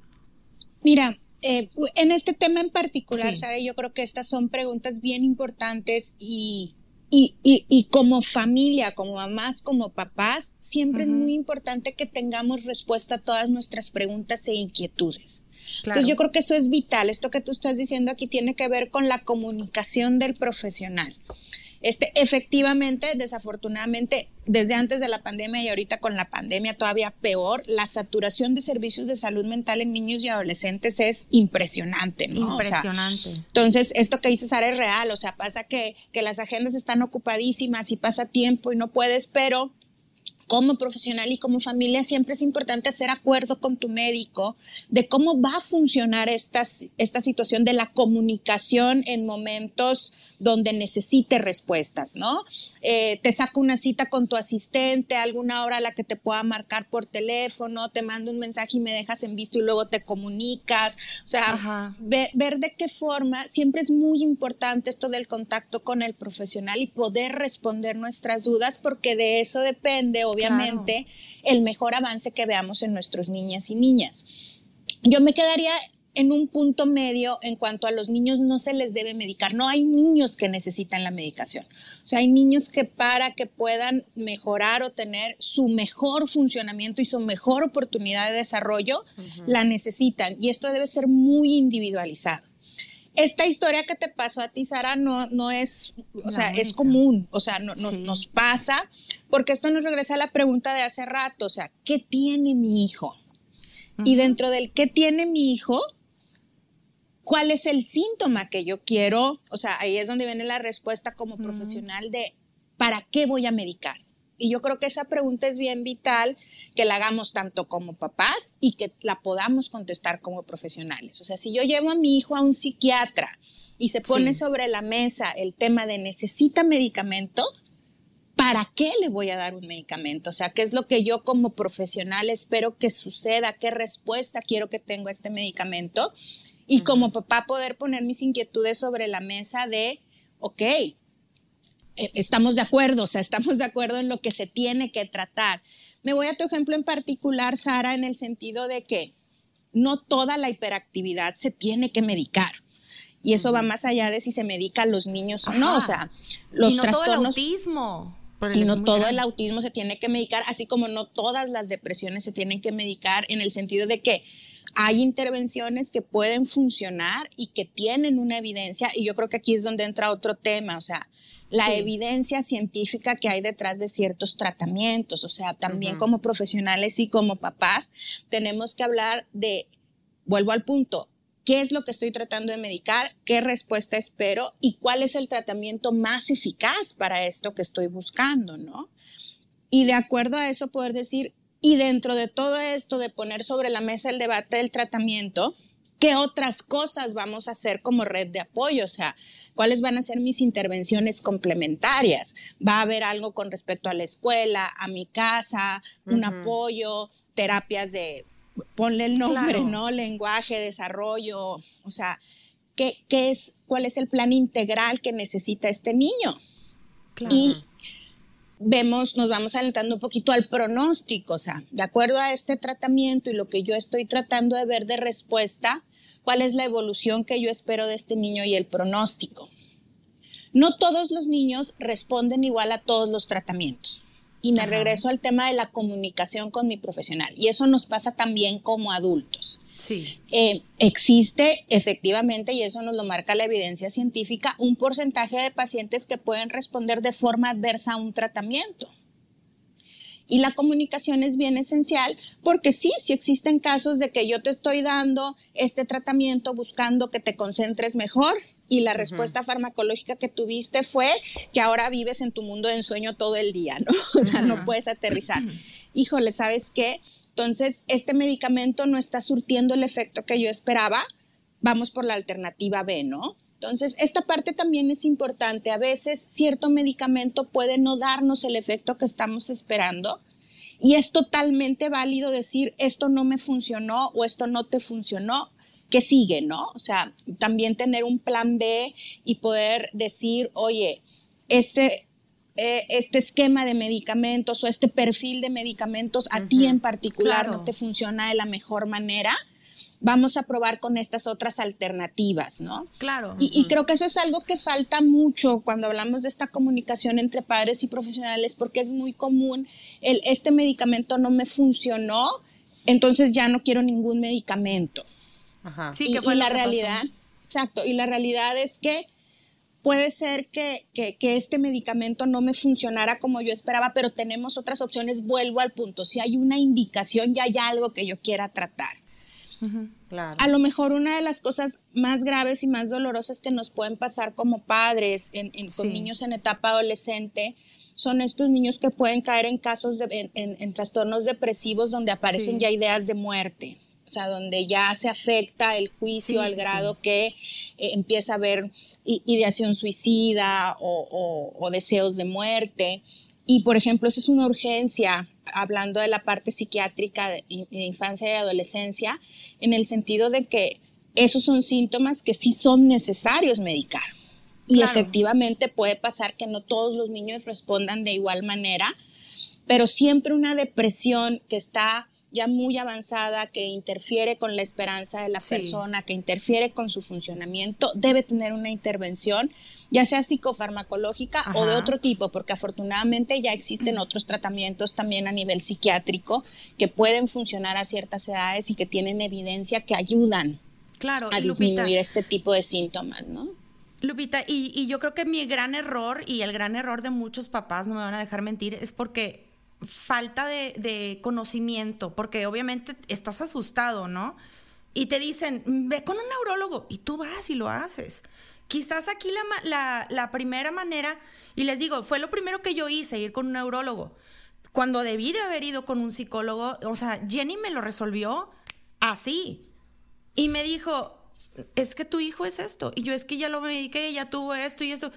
Speaker 6: Mira, eh, en este tema en particular, Sara, yo creo que estas son preguntas bien importantes y, y, y, como familia, como mamás, como papás, siempre es muy importante que tengamos respuesta a todas nuestras preguntas e inquietudes. Entonces yo creo que eso es vital. Esto que tú estás diciendo aquí tiene que ver con la comunicación del profesional. Este, efectivamente, desafortunadamente, desde antes de la pandemia y ahorita con la pandemia todavía peor, la saturación de servicios de salud mental en niños y adolescentes es impresionante, ¿no?
Speaker 3: Impresionante.
Speaker 6: entonces, esto que dices, Sara, es real, o sea, pasa que, que las agendas están ocupadísimas y pasa tiempo y no puedes, pero como profesional y como familia siempre es importante hacer acuerdo con tu médico de cómo va a funcionar esta, esta situación de la comunicación en momentos donde necesite respuestas, ¿no? Eh, te saco una cita con tu asistente, alguna hora a la que te pueda marcar por teléfono, te mando un mensaje y me dejas en visto y luego te comunicas. O sea, ver, ver de qué forma, siempre es muy importante esto del contacto con el profesional y poder responder nuestras dudas porque de eso depende, obviamente obviamente, el mejor avance que veamos en nuestros niñas y niñas. Yo me quedaría en un punto medio en cuanto a los niños no se les debe medicar. No hay niños que necesitan la medicación. O sea, hay niños que para que puedan mejorar o tener su mejor funcionamiento y su mejor oportunidad de desarrollo, la necesitan. Y esto debe ser muy individualizado esta historia que te pasó a ti, Sara, no, no es, o sea, es común, o sea, no, nos pasa, porque esto nos regresa a la pregunta de hace rato, o sea, ¿qué tiene mi hijo? Y dentro del ¿qué tiene mi hijo? ¿Cuál es el síntoma que yo quiero? O sea, ahí es donde viene la respuesta como profesional de ¿para qué voy a medicar? Y yo creo que esa pregunta es bien vital que la hagamos tanto como papás y que la podamos contestar como profesionales. O sea, si yo llevo a mi hijo a un psiquiatra y se pone sobre la mesa el tema de necesita medicamento, ¿para qué le voy a dar un medicamento? O sea, ¿qué es lo que yo como profesional espero que suceda? ¿Qué respuesta quiero que tenga este medicamento? Y como papá poder poner mis inquietudes sobre la mesa de, ok, e, estamos de acuerdo, o sea, estamos de acuerdo en lo que se tiene que tratar. Me voy a tu ejemplo en particular, Sara, en el sentido de que no toda la hiperactividad se tiene que medicar. Y eso va más allá de si se medica a los niños o no. O sea, los
Speaker 3: y no
Speaker 6: trastornos.
Speaker 3: Todo el autismo.
Speaker 6: Y no todo el autismo se tiene que medicar, así como no todas las depresiones se tienen que medicar, en el sentido de que hay intervenciones que pueden funcionar y que tienen una evidencia, y yo creo que aquí es donde entra otro tema, o sea, la evidencia científica que hay detrás de ciertos tratamientos, o sea, también como profesionales y como papás tenemos que hablar de, vuelvo al punto, qué es lo que estoy tratando de medicar, qué respuesta espero y cuál es el tratamiento más eficaz para esto que estoy buscando, ¿no? Y de acuerdo a eso poder decir, y dentro de todo esto de poner sobre la mesa el debate del tratamiento, ¿qué otras cosas vamos a hacer como red de apoyo? O sea, ¿cuáles van a ser mis intervenciones complementarias? ¿Va a haber algo con respecto a la escuela, a mi casa, un apoyo, terapias de ponle el nombre, ¿no? Lenguaje, desarrollo, o sea, ¿qué, ¿qué, es, cuál es el plan integral que necesita este niño? Y vemos, nos vamos alentando un poquito al pronóstico, o sea, de acuerdo a este tratamiento y lo que yo estoy tratando de ver de respuesta, cuál es la evolución que yo espero de este niño y el pronóstico. No todos los niños responden igual a todos los tratamientos. Y me regreso al tema de la comunicación con mi profesional. Y eso nos pasa también como adultos.
Speaker 3: Sí.
Speaker 6: Eh, existe efectivamente, y eso nos lo marca la evidencia científica, un porcentaje de pacientes que pueden responder de forma adversa a un tratamiento. Y la comunicación es bien esencial porque sí, sí existen casos de que yo te estoy dando este tratamiento buscando que te concentres mejor y la respuesta farmacológica que tuviste fue que ahora vives en tu mundo de ensueño todo el día, ¿no? O sea, no puedes aterrizar. Híjole, ¿sabes qué? Entonces, este medicamento no está surtiendo el efecto que yo esperaba, vamos por la alternativa B, ¿no? Entonces, esta parte también es importante. A veces cierto medicamento puede no darnos el efecto que estamos esperando y es totalmente válido decir esto no me funcionó o esto no te funcionó ¿qué sigue, no? O sea, también tener un plan B y poder decir, oye, este, eh, este esquema de medicamentos o este perfil de medicamentos a ti en particular no te funciona de la mejor manera, vamos a probar con estas otras alternativas, ¿no?
Speaker 3: Claro.
Speaker 6: Y, creo que eso es algo que falta mucho cuando hablamos de esta comunicación entre padres y profesionales, porque es muy común el, este medicamento no me funcionó, entonces ya no quiero ningún medicamento.
Speaker 3: Sí, que fue
Speaker 6: la realidad, exacto, y la realidad es que puede ser que, este medicamento no me funcionara como yo esperaba, pero tenemos otras opciones, vuelvo al punto, si hay una indicación, ya hay algo que yo quiera tratar. A lo mejor una de las cosas más graves y más dolorosas que nos pueden pasar como padres con niños en etapa adolescente son estos niños que pueden caer en casos de, en, trastornos depresivos donde aparecen ya ideas de muerte o sea, donde ya se afecta el juicio al grado que eh, empieza a haber ideación suicida o, deseos de muerte. Y, por ejemplo, esa es una urgencia, hablando de la parte psiquiátrica de, infancia y adolescencia, en el sentido de que esos son síntomas que sí son necesarios medicar. Y efectivamente puede pasar que no todos los niños respondan de igual manera, pero siempre una depresión que está ya muy avanzada que interfiere con la esperanza de la persona, que interfiere con su funcionamiento, debe tener una intervención, ya sea psicofarmacológica o de otro tipo, porque afortunadamente ya existen otros tratamientos también a nivel psiquiátrico que pueden funcionar a ciertas edades y que tienen evidencia que ayudan
Speaker 3: claro,
Speaker 6: a disminuir este tipo de síntomas, ¿no?
Speaker 3: Lupita, y, y yo creo que mi gran error y el gran error de muchos papás, no me van a dejar mentir, es porque falta de, conocimiento, porque obviamente estás asustado, ¿no? Y te dicen, ve con un neurólogo, y tú vas y lo haces. Quizás aquí la, la, primera manera, y les digo, fue lo primero que yo hice, ir con un neurólogo, cuando debí de haber ido con un psicólogo, o sea, Jenny me lo resolvió así. Y me dijo, es que tu hijo es esto. Y yo es que ya lo mediqué, ya tuvo esto y esto.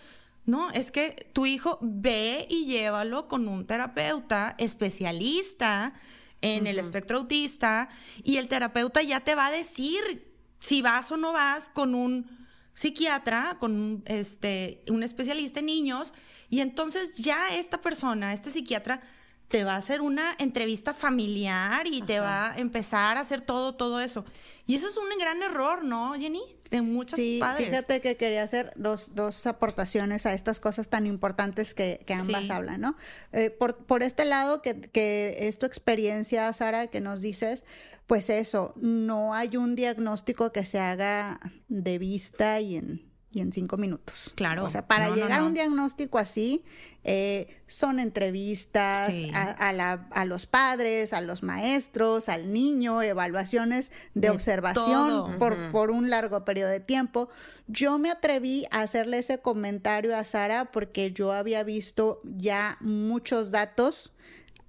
Speaker 3: No, es que tu hijo ve y llévalo con un terapeuta especialista en el espectro autista y el terapeuta ya te va a decir si vas o no vas con un psiquiatra, con un, este, un especialista en niños y entonces ya esta persona, este psiquiatra, te va a hacer una entrevista familiar y te va a empezar a hacer todo, todo eso. Y eso es un gran error, ¿no, Jenny? De muchos
Speaker 2: sí,
Speaker 3: padres.
Speaker 2: fíjate que quería hacer dos, dos aportaciones a estas cosas tan importantes que, que ambas hablan, ¿no? Eh, por, por este lado, que, que es tu experiencia, Sara, que nos dices, pues eso, no hay un diagnóstico que se haga de vista y en y en cinco minutos.
Speaker 3: Claro.
Speaker 2: O sea, para llegar a un diagnóstico así, eh, son entrevistas a, los padres, a los maestros, al niño, evaluaciones de, observación por, por un largo periodo de tiempo. Yo me atreví a hacerle ese comentario a Sara porque yo había visto ya muchos datos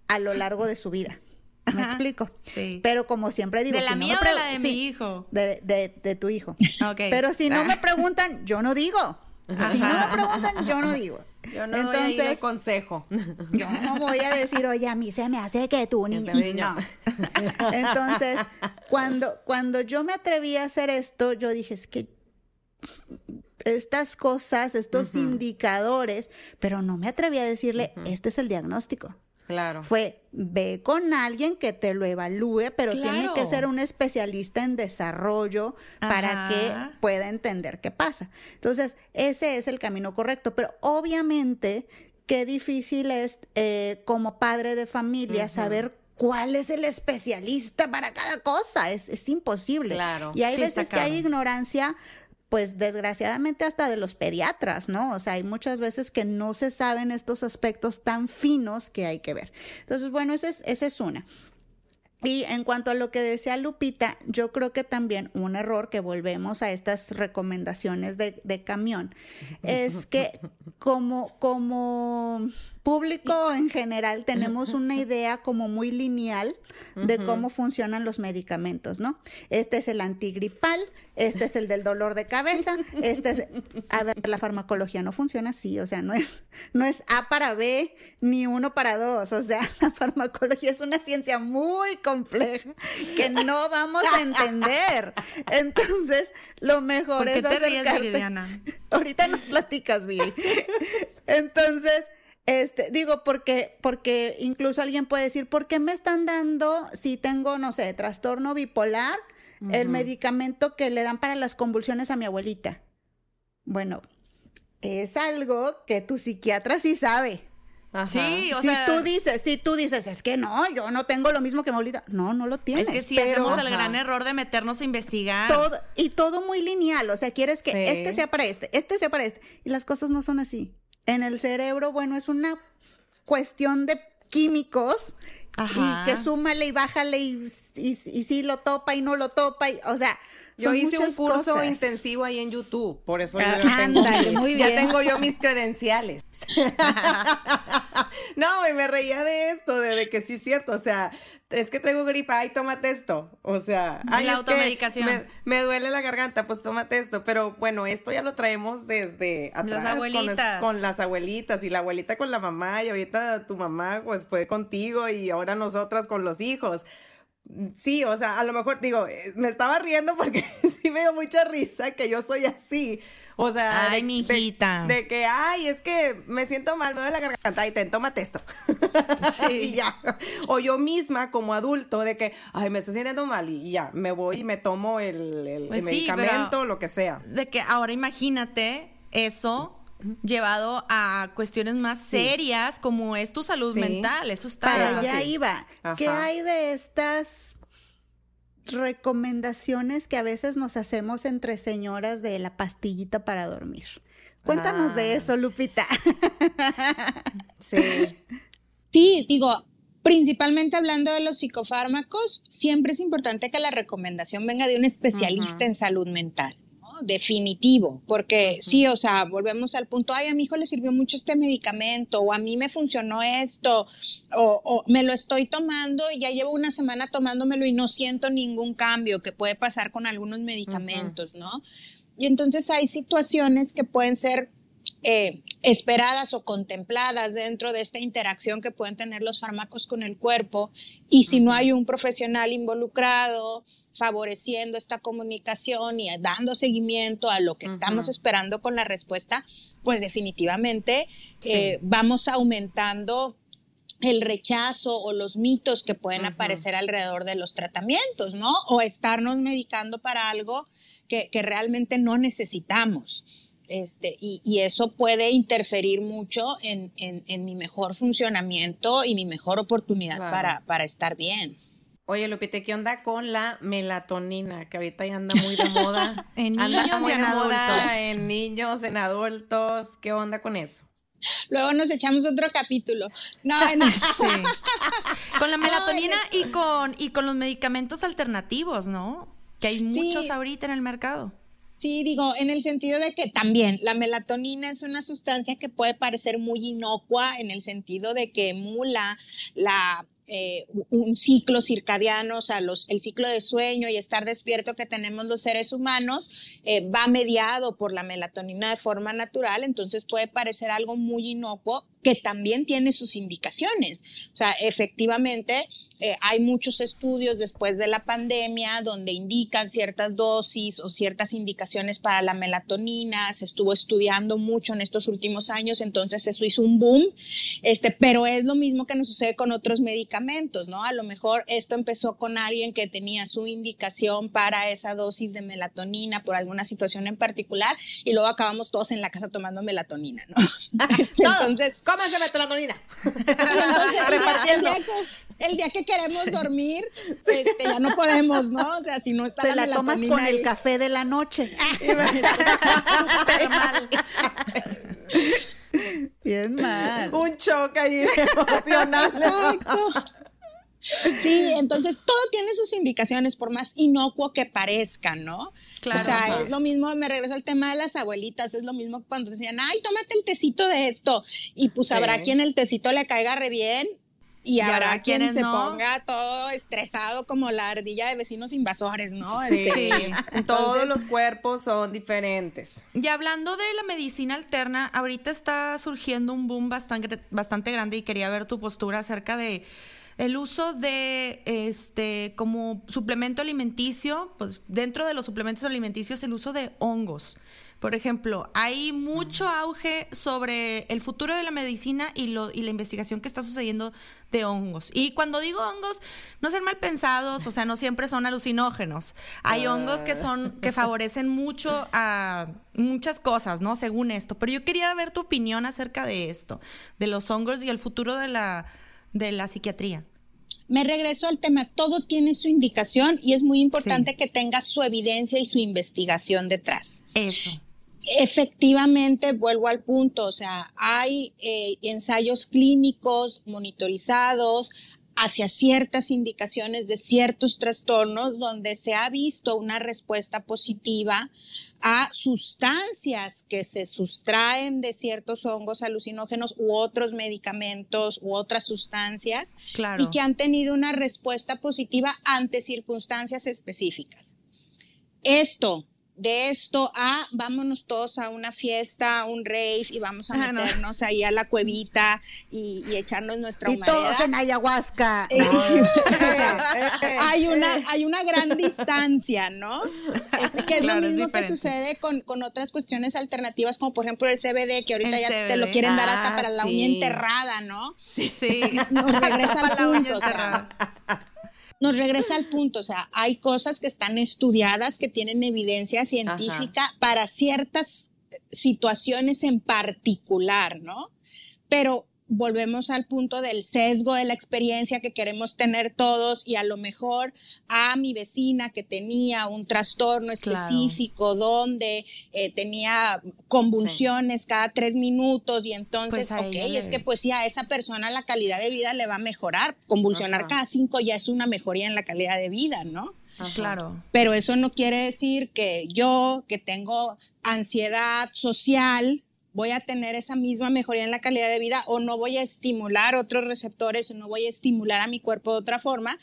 Speaker 2: a lo largo de su vida. ¿Me explico?
Speaker 3: Sí.
Speaker 2: Pero como siempre digo...
Speaker 3: ¿De la mía o de la de mi hijo?
Speaker 2: De, de, tu hijo. Pero si no me preguntan, yo no digo. Si no me preguntan, yo no digo.
Speaker 1: Yo no Entonces, doy consejo.
Speaker 2: Yo no voy a decir, oye, a mí se me hace que tú ni... No. Entonces, cuando, cuando yo me atreví a hacer esto, yo dije, es que estas cosas, estos indicadores, pero no me atreví a decirle, este es el diagnóstico.
Speaker 1: Claro.
Speaker 2: Fue, ve con alguien que te lo evalúe, pero tiene que ser un especialista en desarrollo para que pueda entender qué pasa. Entonces, ese es el camino correcto, pero obviamente qué difícil es eh, como padre de familia saber cuál es el especialista para cada cosa. Es, es imposible.
Speaker 1: Claro.
Speaker 2: Y hay veces que hay ignorancia pues desgraciadamente hasta de los pediatras, ¿no? O sea, hay muchas veces que no se saben estos aspectos tan finos que hay que ver. Entonces, bueno, esa es, esa es una. Y en cuanto a lo que decía Lupita, yo creo que también un error que volvemos a estas recomendaciones de, de camión es que como, como público en general tenemos una idea como muy lineal de cómo funcionan los medicamentos, ¿no? Este es el antigripal, este es el del dolor de cabeza, este es... A ver, la farmacología no funciona así, o sea, no es, no es A para B ni uno para dos, o sea, la farmacología es una ciencia muy compleja que no vamos a entender. Entonces, lo mejor es acercarte... Ahorita nos platicas, Billy. Entonces, este, digo, porque, porque incluso alguien puede decir, ¿por qué me están dando, si tengo, no sé, trastorno bipolar, el medicamento que le dan para las convulsiones a mi abuelita? Bueno, es algo que tu psiquiatra sí sabe.
Speaker 3: Sí, o
Speaker 2: si
Speaker 3: sea,
Speaker 2: tú dices, si tú dices, es que no, yo no tengo lo mismo que mi abuelita. No, no lo tienes.
Speaker 3: Es que sí hacemos el gran error de meternos a investigar.
Speaker 2: Todo, y todo muy lineal, o sea, quieres que este sea para este, este sea para este. Y las cosas no son así en el cerebro, bueno, es una cuestión de químicos y que súmale y bájale y, y, sí lo topa y no lo topa, y, o sea,
Speaker 1: yo hice un curso intensivo ahí en YouTube, por eso yo ah, tengo, muy ya tengo yo mis credenciales. no, y me reía de esto, de, que sí es cierto, o sea, es que traigo gripa, ay, tómate esto. O sea,
Speaker 3: ay, la automedicación.
Speaker 1: Me, duele la garganta, pues tómate esto. Pero bueno, esto ya lo traemos desde atrás. Las abuelitas. Con, las abuelitas y la abuelita con la mamá y ahorita tu mamá pues fue contigo y ahora nosotras con los hijos. Sí, o sea, a lo mejor digo, eh, me estaba riendo porque sí me dio mucha risa que yo soy así. O sea,
Speaker 3: ay, mi hijita.
Speaker 1: De, que, ay, es que me siento mal, me duele la garganta y te tómate esto. Sí. y ya. O yo misma como adulto de que, ay, me estoy sintiendo mal y ya, me voy y me tomo el, pues medicamento, lo que sea.
Speaker 3: De que ahora imagínate eso llevado a cuestiones más serias como es tu salud mental, eso está.
Speaker 2: Para allá iba. ¿Qué hay de estas recomendaciones que a veces nos hacemos entre señoras de la pastillita para dormir. Cuéntanos de ah. eso, Lupita.
Speaker 6: sí. Sí, digo, principalmente hablando de los psicofármacos, siempre es importante que la recomendación venga de un especialista en salud mental. Definitivo, porque sí, o sea, volvemos al punto, ay, a mi hijo le sirvió mucho este medicamento, o a mí me funcionó esto, o, me lo estoy tomando y ya llevo una semana tomándomelo y no siento ningún cambio que puede pasar con algunos medicamentos, ¿no? Y entonces hay situaciones que pueden ser eh, esperadas o contempladas dentro de esta interacción que pueden tener los fármacos con el cuerpo y si no hay un profesional involucrado favoreciendo esta comunicación y dando seguimiento a lo que estamos esperando con la respuesta, pues definitivamente eh, vamos aumentando el rechazo o los mitos que pueden aparecer alrededor de los tratamientos, ¿no? O estarnos medicando para algo que, realmente no necesitamos. Este, y, eso puede interferir mucho en, mi mejor funcionamiento y mi mejor oportunidad para, para estar bien.
Speaker 1: Oye, Lupite, ¿qué onda con la melatonina? Que ahorita ya anda muy de moda.
Speaker 3: en niños y en adultos.
Speaker 1: En niños, en adultos. ¿Qué onda con eso?
Speaker 6: Luego nos echamos otro capítulo. No,
Speaker 3: sí. Con la melatonina y con, y con los medicamentos alternativos, ¿no? Que hay muchos ahorita en el mercado.
Speaker 6: Sí, digo, en el sentido de que también la melatonina es una sustancia que puede parecer muy inocua en el sentido de que emula la eh, un ciclo circadiano, o sea, los, el ciclo de sueño y estar despierto que tenemos los seres humanos eh, va mediado por la melatonina de forma natural, entonces puede parecer algo muy inocuo, que también tiene sus indicaciones. O sea, efectivamente, eh, hay muchos estudios después de la pandemia donde indican ciertas dosis o ciertas indicaciones para la melatonina. Se estuvo estudiando mucho en estos últimos años, entonces eso hizo un boom. Este, pero es lo mismo que nos sucede con otros medicamentos, ¿no? A lo mejor esto empezó con alguien que tenía su indicación para esa dosis de melatonina por alguna situación en particular y luego acabamos todos en la casa tomando melatonina, ¿no?
Speaker 1: entonces, cómanse melatonina.
Speaker 6: Repartiendo. El día, que, queremos dormir, este, ya no podemos, ¿no? O sea, si no está
Speaker 2: Te la, tomas con el café de la noche. mal. Bien mal.
Speaker 1: Un choque ahí emocional.
Speaker 6: Sí, entonces todo tiene sus indicaciones, por más inocuo que parezcan, ¿no? Claro. O sea, es lo mismo, me regreso al tema de las abuelitas, es lo mismo cuando decían, ay, tómate el tecito de esto, y pues habrá quien el tecito le caiga re bien, y, habrá quien se ponga todo estresado como la ardilla de vecinos invasores, ¿no?
Speaker 1: Sí, sí. Todos los cuerpos son diferentes.
Speaker 3: Y hablando de la medicina alterna, ahorita está surgiendo un boom bastante, bastante grande y quería ver tu postura acerca de el uso de este como suplemento alimenticio, pues dentro de los suplementos alimenticios el uso de hongos. Por ejemplo, hay mucho auge sobre el futuro de la medicina y, lo, y la investigación que está sucediendo de hongos. Y cuando digo hongos, no sean mal pensados, o sea, no siempre son alucinógenos. Hay hongos que son, que favorecen mucho a muchas cosas, ¿no? Según esto. Pero yo quería ver tu opinión acerca de esto, de los hongos y el futuro de la de la psiquiatría.
Speaker 6: Me regreso al tema, todo tiene su indicación y es muy importante que tenga su evidencia y su investigación detrás.
Speaker 3: Eso.
Speaker 6: Efectivamente, vuelvo al punto, o sea, hay eh, ensayos clínicos monitorizados hacia ciertas indicaciones de ciertos trastornos donde se ha visto una respuesta positiva a sustancias que se sustraen de ciertos hongos alucinógenos u otros medicamentos u otras sustancias y que han tenido una respuesta positiva ante circunstancias específicas. Esto de esto a vámonos todos a una fiesta, a un rave y vamos a ah, meternos ahí a la cuevita y, echarnos nuestra
Speaker 2: y todos en ayahuasca.
Speaker 6: hay una hay una gran distancia, ¿no? que es lo mismo que sucede con, otras cuestiones alternativas como por ejemplo el CBD que ahorita ya te lo quieren dar hasta ah, para la uña enterrada, ¿no?
Speaker 3: Sí, sí.
Speaker 6: Nos regresa al punto, nos regresa al punto, o sea, hay cosas que están estudiadas, que tienen evidencia científica para ciertas situaciones en particular, ¿no? Pero volvemos al punto del sesgo de la experiencia que queremos tener todos y a lo mejor a mi vecina que tenía un trastorno específico donde eh, tenía convulsiones cada tres minutos y entonces, pues ok, es que pues sí, a esa persona la calidad de vida le va a mejorar. Convulsionar cada cinco ya es una mejoría en la calidad de vida, ¿no?
Speaker 3: Claro.
Speaker 6: Pero eso no quiere decir que yo, que tengo ansiedad social, voy a tener esa misma mejoría en la calidad de vida o no voy a estimular otros receptores o no voy a estimular a mi cuerpo de otra forma.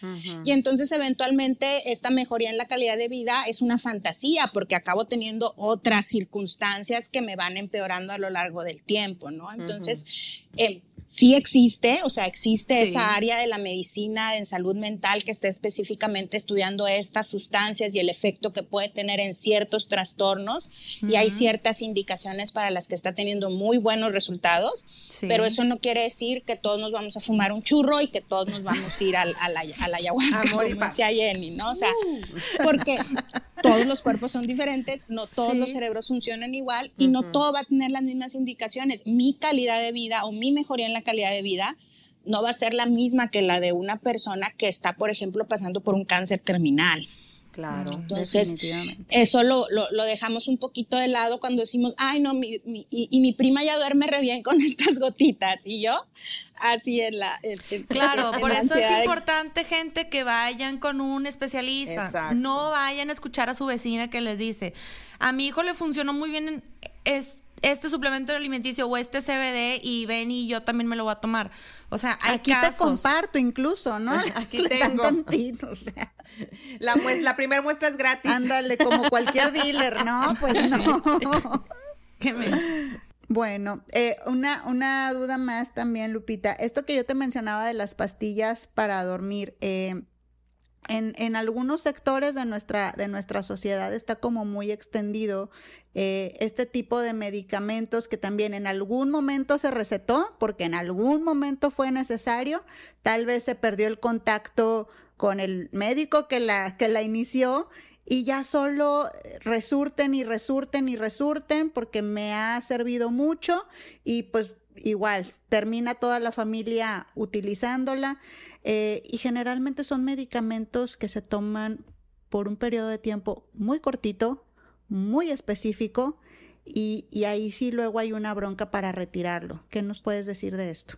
Speaker 6: Y entonces eventualmente esta mejoría en la calidad de vida es una fantasía porque acabo teniendo otras circunstancias que me van empeorando a lo largo del tiempo, ¿no? Entonces, sí existe, o sea, existe esa área de la medicina en salud mental que está específicamente estudiando estas sustancias y el efecto que puede tener en ciertos trastornos y hay ciertas indicaciones para las que está teniendo muy buenos resultados, pero eso no quiere decir que todos nos vamos a fumar un churro y que todos nos vamos a ir a, la, ayahuasca, Amor como decía Jenny, ¿no? O sea, uh. porque todos los cuerpos son diferentes, no todos los cerebros funcionan igual y no todo va a tener las mismas indicaciones. Mi calidad de vida o mi mejoría en la calidad de vida no va a ser la misma que la de una persona que está, por ejemplo, pasando por un cáncer terminal.
Speaker 1: Claro,
Speaker 6: entonces eso lo, lo, dejamos un poquito de lado cuando decimos, ay no, mi, y, mi prima ya duerme re bien con estas gotitas y yo así en la...
Speaker 3: claro, por eso es importante gente que vayan con un especialista, no vayan a escuchar a su vecina que les dice, a mi hijo le funcionó muy bien es, este suplemento alimenticio o este CBD y ven y yo también me lo voy a tomar. O sea, hay
Speaker 2: Aquí te comparto incluso, ¿no?
Speaker 1: Aquí tengo. la, la primera muestra es gratis.
Speaker 2: Ándale, como cualquier dealer, ¿no? Pues no. Bueno, eh, una, una duda más también, Lupita. Esto que yo te mencionaba de las pastillas para dormir, eh, en, en, algunos sectores de nuestra, de nuestra sociedad está como muy extendido eh, este tipo de medicamentos que también en algún momento se recetó, porque en algún momento fue necesario, tal vez se perdió el contacto con el médico que la, que la inició y ya solo resurten y resurten y resurten porque me ha servido mucho y pues igual termina toda la familia utilizándola eh, y generalmente son medicamentos que se toman por un periodo de tiempo muy cortito, muy específico y, ahí sí luego hay una bronca para retirarlo. ¿Qué nos puedes decir de esto?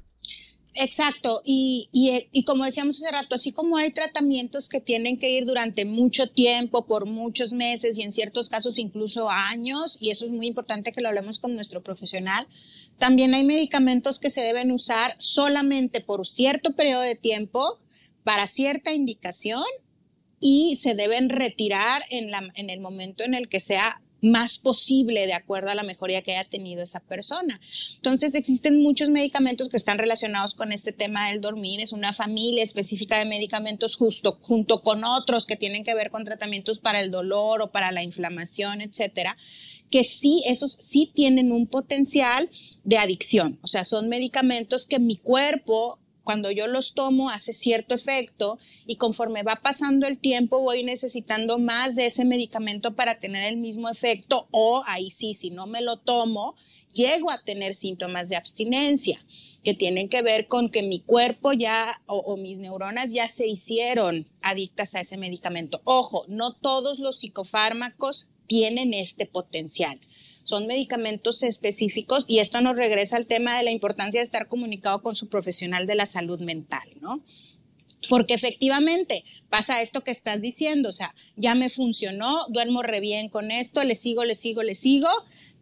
Speaker 6: Exacto, y, y, como decíamos hace rato, así como hay tratamientos que tienen que ir durante mucho tiempo, por muchos meses y en ciertos casos incluso años, y eso es muy importante que lo hablemos con nuestro profesional, también hay medicamentos que se deben usar solamente por cierto periodo de tiempo, para cierta indicación, y se deben retirar en, la, en el momento en el que sea más posible de acuerdo a la mejoría que haya tenido esa persona. Entonces existen muchos medicamentos que están relacionados con este tema del dormir. Es una familia específica de medicamentos justo junto con otros que tienen que ver con tratamientos para el dolor o para la inflamación, etcétera que sí, esos sí tienen un potencial de adicción. O sea, son medicamentos que mi cuerpo cuando yo los tomo hace cierto efecto y conforme va pasando el tiempo voy necesitando más de ese medicamento para tener el mismo efecto o ahí sí, si no me lo tomo, llego a tener síntomas de abstinencia que tienen que ver con que mi cuerpo ya o, o, mis neuronas ya se hicieron adictas a ese medicamento. Ojo, no todos los psicofármacos tienen este potencial. Son medicamentos específicos y esto nos regresa al tema de la importancia de estar comunicado con su profesional de la salud mental, ¿no? Porque efectivamente pasa esto que estás diciendo, o sea, ya me funcionó, duermo re bien con esto, le sigo, le sigo, le sigo,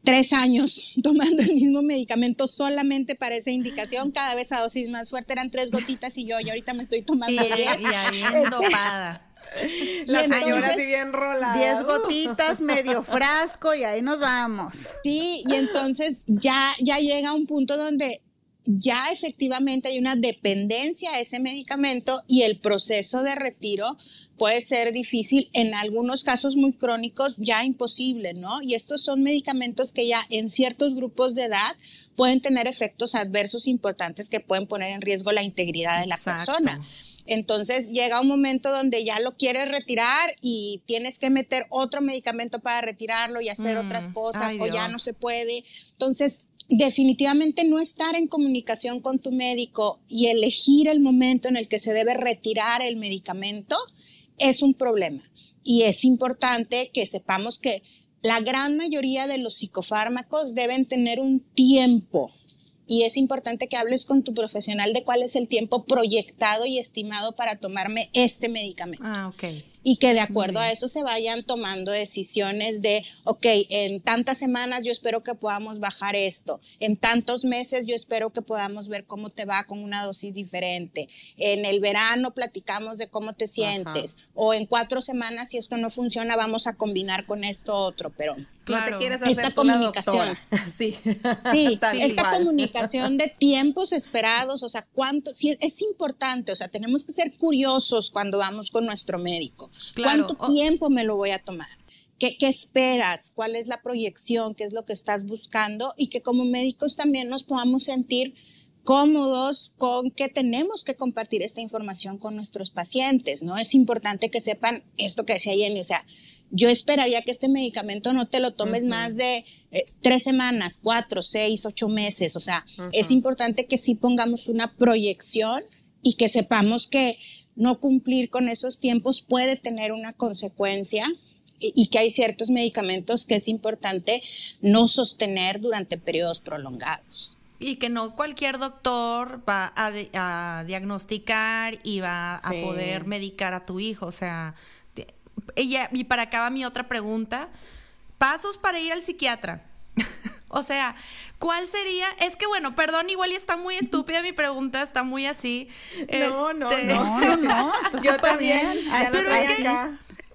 Speaker 6: tres años tomando el mismo medicamento solamente para esa indicación, cada vez a dosis más fuerte, eran tres gotitas y yo, y ahorita me estoy tomando
Speaker 3: y, y ahí dopada.
Speaker 1: La señora así bien rolada.
Speaker 2: Diez gotitas, medio frasco y ahí nos vamos.
Speaker 6: Sí, y entonces ya, ya llega un punto donde ya efectivamente hay una dependencia a ese medicamento y el proceso de retiro puede ser difícil, en algunos casos muy crónicos ya imposible, ¿no? Y estos son medicamentos que ya en ciertos grupos de edad pueden tener efectos adversos importantes que pueden poner en riesgo la integridad de la persona. Entonces llega un momento donde ya lo quieres retirar y tienes que meter otro medicamento para retirarlo y hacer otras mm, cosas o ya no se puede. Entonces, definitivamente no estar en comunicación con tu médico y elegir el momento en el que se debe retirar el medicamento es un problema. Y es importante que sepamos que la gran mayoría de los psicofármacos deben tener un tiempo y es importante que hables con tu profesional de cuál es el tiempo proyectado y estimado para tomarme este medicamento.
Speaker 3: Ah, ok.
Speaker 6: Y que de acuerdo a eso se vayan tomando decisiones de, ok, en tantas semanas yo espero que podamos bajar esto, en tantos meses yo espero que podamos ver cómo te va con una dosis diferente, en el verano platicamos de cómo te sientes, o en cuatro semanas si esto no funciona vamos a combinar con esto otro, pero
Speaker 1: no te quieres hacer
Speaker 6: esta comunicación.
Speaker 1: sí.
Speaker 6: Sí, esta comunicación de tiempos esperados, o sea, cuánto, sí, es importante, o sea, tenemos que ser curiosos cuando vamos con nuestro médico. ¿Cuánto tiempo me lo voy a tomar? ¿Qué, ¿Qué, esperas? ¿Cuál es la proyección? ¿Qué es lo que estás buscando? Y que como médicos también nos podamos sentir cómodos con que tenemos que compartir esta información con nuestros pacientes, ¿no? Es importante que sepan esto que decía Jenny, o sea, yo esperaría que este medicamento no te lo tomes más de eh, tres semanas, cuatro, seis, ocho meses. O sea, es importante que sí pongamos una proyección y que sepamos que no cumplir con esos tiempos puede tener una consecuencia y, que hay ciertos medicamentos que es importante no sostener durante periodos prolongados.
Speaker 3: Y que no cualquier doctor va a, diagnosticar y va a poder medicar a tu hijo. O sea, y para acá va mi otra pregunta. Pasos para ir al psiquiatra. o sea, ¿cuál sería? Es que bueno, perdón, igual y está muy estúpida mi pregunta, está muy así.
Speaker 2: No, no, este, no, no, no, yo también. Pero es que,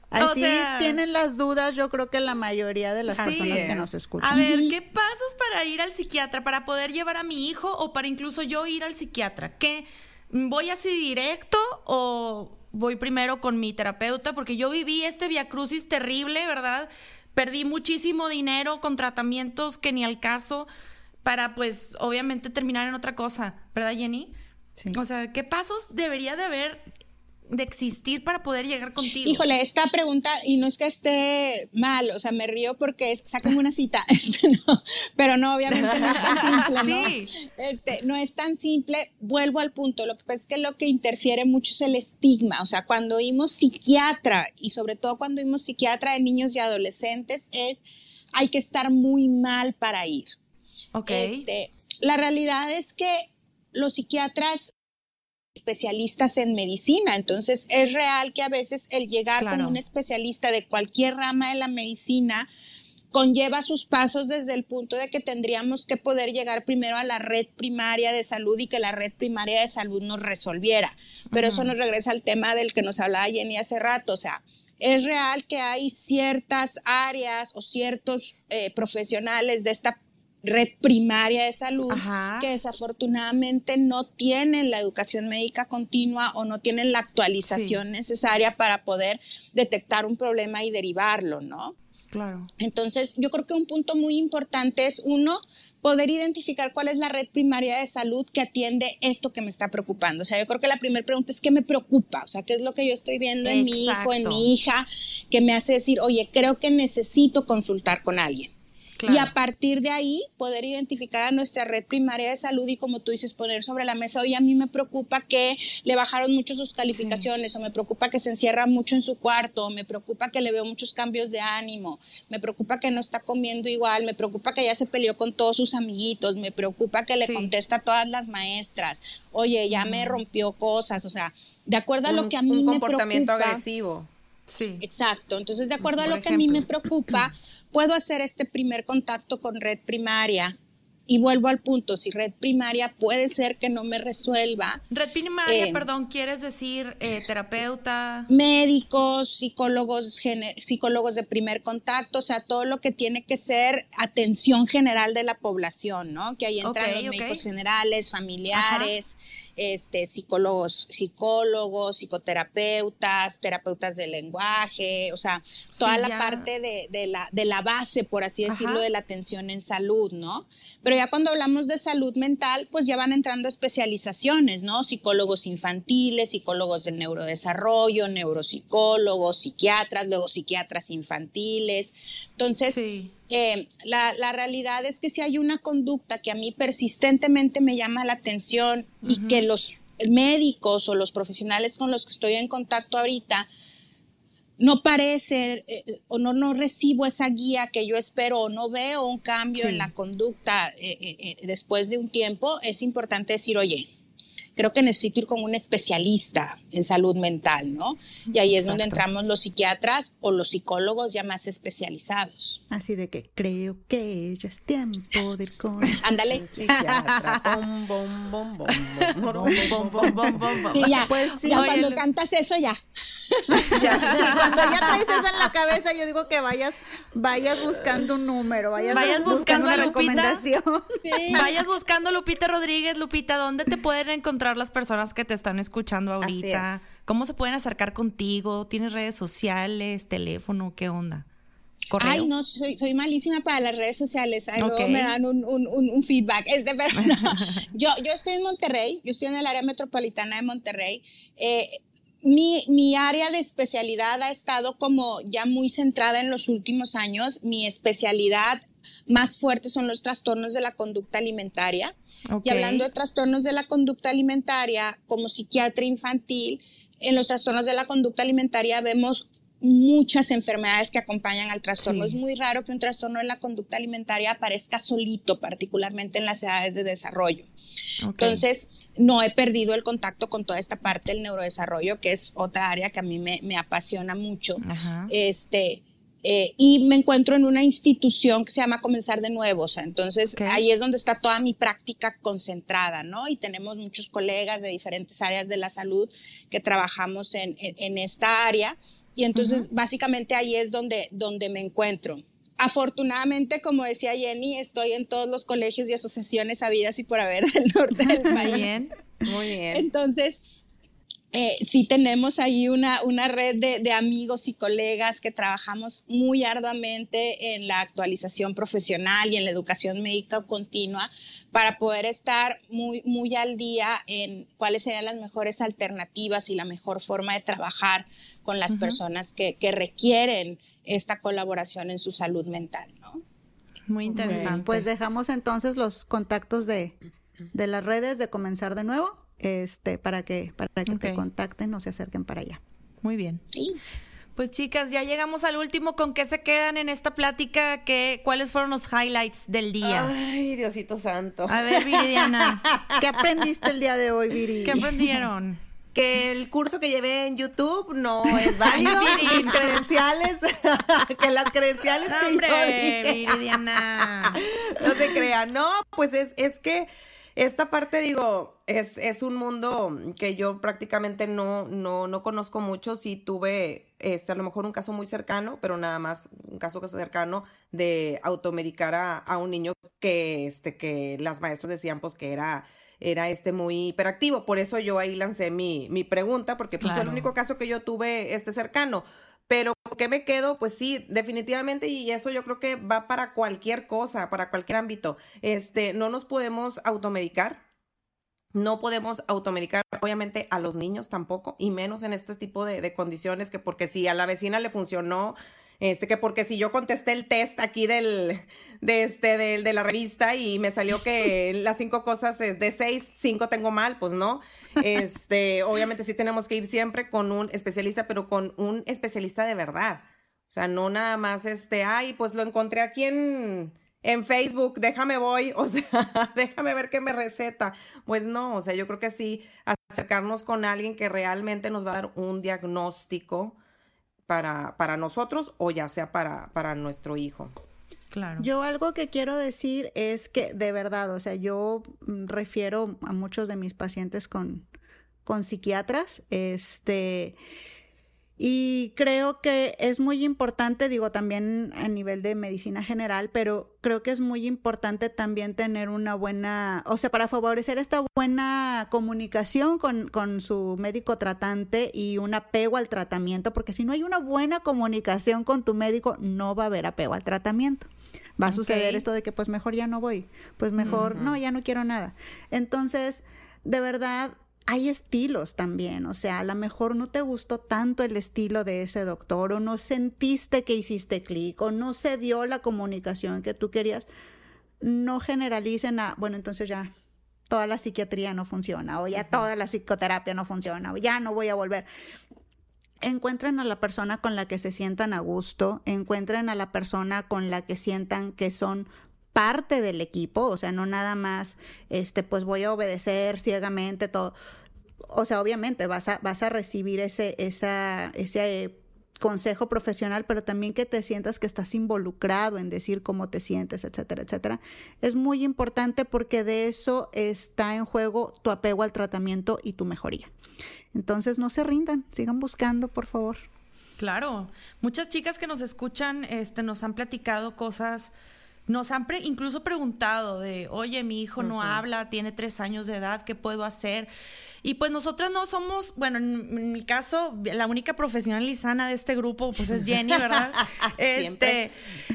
Speaker 2: Así tienen las dudas, yo creo que la mayoría de las personas que nos escuchan.
Speaker 3: A ver, ¿qué pasos para ir al psiquiatra? Para poder llevar a mi hijo o para incluso yo ir al psiquiatra. ¿Qué? ¿Voy así directo o voy primero con mi terapeuta porque yo viví este viacrucis terrible, ¿verdad? Perdí muchísimo dinero con tratamientos que ni al caso para pues obviamente terminar en otra cosa, ¿verdad Jenny? Sí. O sea, ¿qué pasos debería de haber de existir para poder llegar contigo?
Speaker 6: Híjole, esta pregunta, y no es que esté mal, o sea, me río porque es, una cita, este, no, pero no, obviamente no es tan simple, ¿no? Este, no es tan simple, vuelvo al punto, lo que pasa es que lo que interfiere mucho es el estigma, o sea, cuando oímos psiquiatra, y sobre todo cuando oímos psiquiatra de niños y adolescentes, es, hay que estar muy mal para ir.
Speaker 3: Ok.
Speaker 6: Este, la realidad es que los psiquiatras especialistas en medicina. Entonces, es real que a veces el llegar con un especialista de cualquier rama de la medicina conlleva sus pasos desde el punto de que tendríamos que poder llegar primero a la red primaria de salud y que la red primaria de salud nos resolviera. Pero eso nos regresa al tema del que nos hablaba Jenny hace rato, o sea, es real que hay ciertas áreas o ciertos eh, profesionales de esta red primaria de salud que desafortunadamente no tienen la educación médica continua o no tienen la actualización necesaria para poder detectar un problema y derivarlo, ¿no?
Speaker 3: Claro.
Speaker 6: Entonces, yo creo que un punto muy importante es uno, poder identificar cuál es la red primaria de salud que atiende esto que me está preocupando. O sea, yo creo que la primera pregunta es qué me preocupa, o sea, qué es lo que yo estoy viendo en mi hijo, en mi hija, que me hace decir, oye, creo que necesito consultar con alguien. Y a partir de ahí poder identificar a nuestra red primaria de salud y como tú dices, poner sobre la mesa, oye, a mí me preocupa que le bajaron mucho sus calificaciones o me preocupa que se encierra mucho en su cuarto, o me preocupa que le veo muchos cambios de ánimo, me preocupa que no está comiendo igual, me preocupa que ya se peleó con todos sus amiguitos, me preocupa que le contesta a todas las maestras, oye, ya me rompió cosas, o sea, de acuerdo a lo que a mí me preocupa.
Speaker 1: Un comportamiento agresivo.
Speaker 6: Sí. Exacto. Entonces, de acuerdo a lo que a mí me preocupa, puedo hacer este primer contacto con red primaria. Y vuelvo al punto, si red primaria puede ser que no me resuelva.
Speaker 3: Red primaria, eh, perdón, ¿quieres decir eh, terapeuta?
Speaker 6: Médicos, psicólogos, psicólogos de primer contacto, o sea, todo lo que tiene que ser atención general de la población, ¿no? Que ahí entran los médicos generales, familiares este, psicólogos, psicólogos, psicoterapeutas, terapeutas del lenguaje, o sea, toda la parte de, de, la, de la base, por así decirlo, de la atención en salud, ¿no? Pero ya cuando hablamos de salud mental, pues ya van entrando especializaciones, ¿no? Psicólogos infantiles, psicólogos del neurodesarrollo, neuropsicólogos, psiquiatras, luego psiquiatras infantiles. Entonces, eh, la, la, realidad es que si hay una conducta que a mí persistentemente me llama la atención y que los médicos o los profesionales con los que estoy en contacto ahorita no parece eh, o no, no recibo esa guía que yo espero o no veo un cambio en la conducta eh, después de un tiempo, es importante decir, oye, creo que necesito ir con un especialista en salud mental, ¿no? Y ahí es Exacto. donde entramos los psiquiatras o los psicólogos ya más especializados.
Speaker 2: Así de que creo que ya es tiempo de ir con
Speaker 6: Ándale.
Speaker 1: psiquiatra. Bom,
Speaker 6: ya.
Speaker 2: Pues, sí,
Speaker 6: ya cuando
Speaker 2: el...
Speaker 6: cantas eso ya.
Speaker 2: ya. Sí, cuando ya traes eso en la cabeza, yo digo que vayas, vayas buscando un número, vayas,
Speaker 3: vayas buscando,
Speaker 2: buscando,
Speaker 3: una Lupita,
Speaker 2: recomendación.
Speaker 3: Vayas buscando Lupita Rodríguez, Lupita, ¿dónde te pueden encontrar? Las personas que te están escuchando ahorita?
Speaker 1: es.
Speaker 3: ¿Cómo se pueden acercar contigo? ¿Tienes redes sociales, teléfono? ¿Qué onda? ¿Correo?
Speaker 6: Ay, no, soy, soy malísima para las redes sociales. Ay,
Speaker 3: Ok.
Speaker 6: luego me dan un, un, un, un feedback. Este, pero no. yo, yo estoy en Monterrey, yo estoy en el área metropolitana de Monterrey. Eh, mi, mi área de especialidad ha estado como ya muy centrada en los últimos años. Mi especialidad más fuerte son los trastornos de la conducta alimentaria. Y hablando de trastornos de la conducta alimentaria, como psiquiatra infantil, en los trastornos de la conducta alimentaria vemos muchas enfermedades que acompañan al trastorno.
Speaker 3: Sí.
Speaker 6: Es muy raro que un trastorno de la conducta alimentaria aparezca solito, particularmente en las edades de desarrollo. Entonces, no he perdido el contacto con toda esta parte del neurodesarrollo, que es otra área que a mí me, me apasiona mucho.
Speaker 3: Ajá.
Speaker 6: Este, eh, y me encuentro en una institución que se llama Comenzar de Nuevo. O sea, entonces,
Speaker 3: Ok.
Speaker 6: ahí es donde está toda mi práctica concentrada, ¿no? Y tenemos muchos colegas de diferentes áreas de la salud que trabajamos en, en- en esta área. Y entonces, básicamente ahí es donde, donde me encuentro. Afortunadamente, como decía Jenny, estoy en todos los colegios y asociaciones habidas y por haber del norte del
Speaker 3: Muy
Speaker 6: país.
Speaker 3: bien.
Speaker 1: Muy bien.
Speaker 6: Entonces, eh, sí tenemos ahí una, una red de, de amigos y colegas que trabajamos muy arduamente en la actualización profesional y en la educación médica continua para poder estar muy, muy al día en cuáles serían las mejores alternativas y la mejor forma de trabajar con las personas que, que requieren esta colaboración en su salud mental, ¿no?
Speaker 3: Muy interesante.
Speaker 2: Pues dejamos entonces los contactos de, de las redes de comenzar de nuevo, este, para que, para que te contacten o se acerquen para allá.
Speaker 3: Muy bien.
Speaker 6: Sí.
Speaker 3: Pues chicas, ya llegamos al último. ¿Con qué se quedan en esta plática? ¿Qué, ¿Cuáles fueron los highlights del día?
Speaker 1: Ay, Diosito santo.
Speaker 3: A ver, Viridiana,
Speaker 2: ¿Qué aprendiste el día de hoy, Viri?
Speaker 3: ¿qué aprendieron?
Speaker 1: Que el curso que llevé en YouTube no es válido.
Speaker 3: Viri.
Speaker 1: Mis credenciales, que las credenciales
Speaker 3: No,
Speaker 1: que
Speaker 3: hombre,
Speaker 1: yo dije,
Speaker 3: Viridiana.
Speaker 1: no se crean. No, pues es, es que esta parte, digo, es, es un mundo que yo prácticamente no, no, no conozco mucho. Sí tuve, este, a lo mejor un caso muy cercano, pero nada más un caso cercano de automedicar a, a un niño que, este, que las maestras decían pues que era era este muy hiperactivo, por eso yo ahí lancé mi, mi pregunta, porque pues, fue el único caso que yo tuve este cercano. Pero ¿por ¿qué me quedo? Pues sí, definitivamente, y eso yo creo que va para cualquier cosa, para cualquier ámbito. Este, no nos podemos automedicar. No podemos automedicar, obviamente, a los niños tampoco, y menos en este tipo de, de condiciones, que porque si a la vecina le funcionó, este, que porque si yo contesté el test aquí del, de este, del, de la revista y me salió que las cinco cosas es de seis, cinco tengo mal, pues no. Este, obviamente sí tenemos que ir siempre con un especialista, pero con un especialista de verdad. O sea, no nada más este, ay, pues lo encontré aquí en, en Facebook, déjame voy, o sea, déjame ver qué me receta. Pues no, o sea, yo creo que sí, acercarnos con alguien que realmente nos va a dar un diagnóstico para, para nosotros o ya sea para, para nuestro hijo.
Speaker 3: Claro.
Speaker 2: Yo algo que quiero decir es que de verdad, o sea, yo refiero a muchos de mis pacientes con, con psiquiatras, este, y creo que es muy importante, digo también a nivel de medicina general, pero creo que es muy importante también tener una buena, o sea, para favorecer esta buena comunicación con, con su médico tratante y un apego al tratamiento, porque si no hay una buena comunicación con tu médico, no va a haber apego al tratamiento. Va a suceder esto de que pues mejor ya no voy, pues mejor no, ya no quiero nada. Entonces, de verdad, hay estilos también, o sea, a lo mejor no te gustó tanto el estilo de ese doctor o no sentiste que hiciste clic o no se dio la comunicación que tú querías, no generalicen a, bueno, entonces ya toda la psiquiatría no funciona o ya toda la psicoterapia no funciona o ya no voy a volver. Encuentren a la persona con la que se sientan a gusto, encuentren a la persona con la que sientan que son parte del equipo, o sea, no nada más, este, pues voy a obedecer ciegamente todo. O sea, obviamente vas a, vas a recibir ese, esa, ese consejo profesional, pero también que te sientas que estás involucrado en decir cómo te sientes, etcétera, etcétera. Es muy importante porque de eso está en juego tu apego al tratamiento y tu mejoría. Entonces no se rindan, sigan buscando, por favor.
Speaker 3: Claro, muchas chicas que nos escuchan este, nos han platicado cosas, nos han incluso preguntado de, oye, mi hijo no habla, tiene tres años de edad, ¿qué puedo hacer? Y pues nosotras no somos, bueno, en, mi caso, la única profesional y sana de este grupo, pues es Jenny, ¿verdad? este,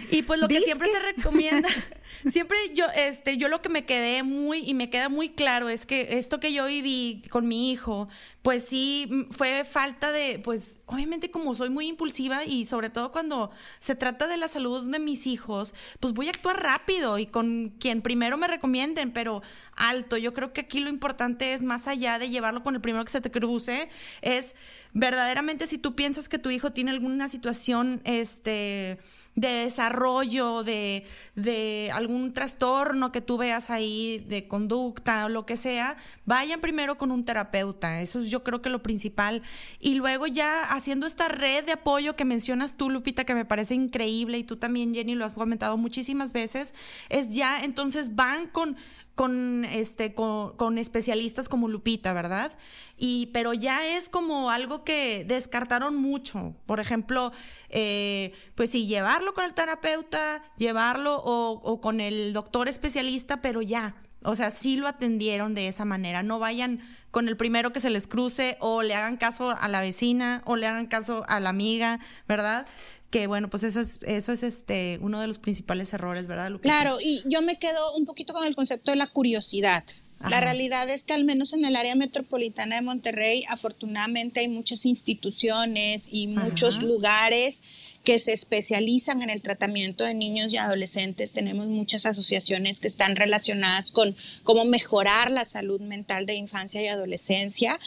Speaker 3: y pues lo que siempre se recomienda. siempre yo, este, yo lo que me quedé muy y me queda muy claro es que esto que yo viví con mi hijo, pues sí fue falta de, pues obviamente como soy muy impulsiva y sobre todo cuando se trata de la salud de mis hijos, pues voy a actuar rápido y con quien primero me recomienden, pero alto. Yo creo que aquí lo importante es más allá de llevarlo con el primero que se te cruce, es verdaderamente si tú piensas que tu hijo tiene alguna situación, este de desarrollo, de, de, algún trastorno que tú veas ahí de conducta o lo que sea, vayan primero con un terapeuta. Eso es yo creo que lo principal. Y luego ya haciendo esta red de apoyo que mencionas tú, Lupita, que me parece increíble, y tú también, Jenny, lo has comentado muchísimas veces, es ya entonces van con con este con, especialistas como Lupita, ¿verdad? Y pero ya es como algo que descartaron mucho. Por ejemplo, eh, pues sí, llevarlo con el terapeuta, llevarlo o, o con el doctor especialista, pero ya, o sea, sí lo atendieron de esa manera. No vayan con el primero que se les cruce o le hagan caso a la vecina o le hagan caso a la amiga, ¿verdad? Que bueno, pues eso es, eso es este uno de los principales errores, ¿verdad,
Speaker 6: Lupita? Claro, y yo me quedo un poquito con el concepto de la curiosidad. La realidad es que al menos en el área metropolitana de Monterrey, afortunadamente hay muchas instituciones y muchos lugares que se especializan en el tratamiento de niños y adolescentes. Tenemos muchas asociaciones que están relacionadas con cómo mejorar la salud mental de infancia y adolescencia.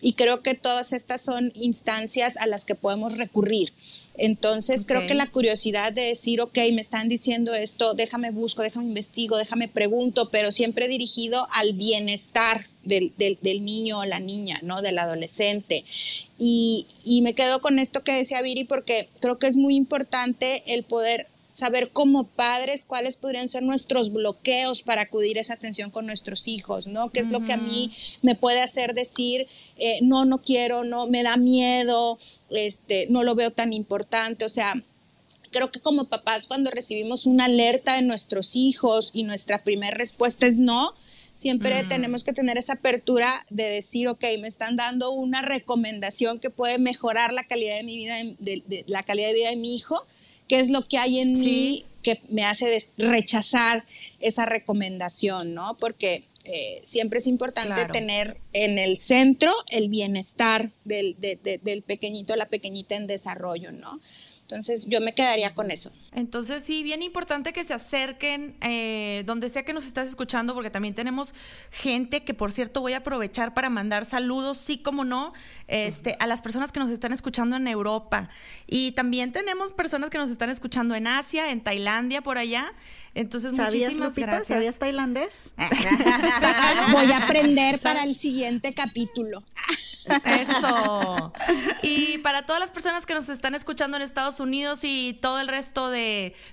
Speaker 6: Y creo que todas estas son instancias a las que podemos recurrir. Entonces creo que la curiosidad de decir, ok, me están diciendo esto, déjame busco, déjame investigo, déjame pregunto, pero siempre dirigido al bienestar del, del, del niño o la niña, ¿no? Del adolescente. Y, y me quedo con esto que decía Viri porque creo que es muy importante el poder saber como padres cuáles podrían ser nuestros bloqueos para acudir a esa atención con nuestros hijos, ¿no? ¿Qué es lo que a mí me puede hacer decir, eh, no, no quiero, no, me da miedo, este, no lo veo tan importante, o sea, creo que como papás cuando recibimos una alerta de nuestros hijos y nuestra primera respuesta es no, siempre tenemos que tener esa apertura de decir, ok, me están dando una recomendación que puede mejorar la calidad de mi vida, de la calidad de vida de mi hijo, qué es lo que hay en mí que me hace rechazar esa recomendación, ¿no? Porque eh, siempre es importante tener en el centro el bienestar del, del pequeñito, la pequeñita en desarrollo, ¿no? Entonces yo me quedaría con eso.
Speaker 3: Entonces sí, bien importante que se acerquen eh, donde sea que nos estás escuchando, porque también tenemos gente que, por cierto, voy a aprovechar para mandar saludos, sí como no, este, a las personas que nos están escuchando en Europa. Y también tenemos personas que nos están escuchando en Asia, en Tailandia, por allá. Entonces, muchísimas gracias.
Speaker 2: ¿Sabías tailandés?
Speaker 6: Voy a aprender para el siguiente capítulo.
Speaker 3: Eso. Y para todas las personas que nos están escuchando en Estados Unidos y todo el resto de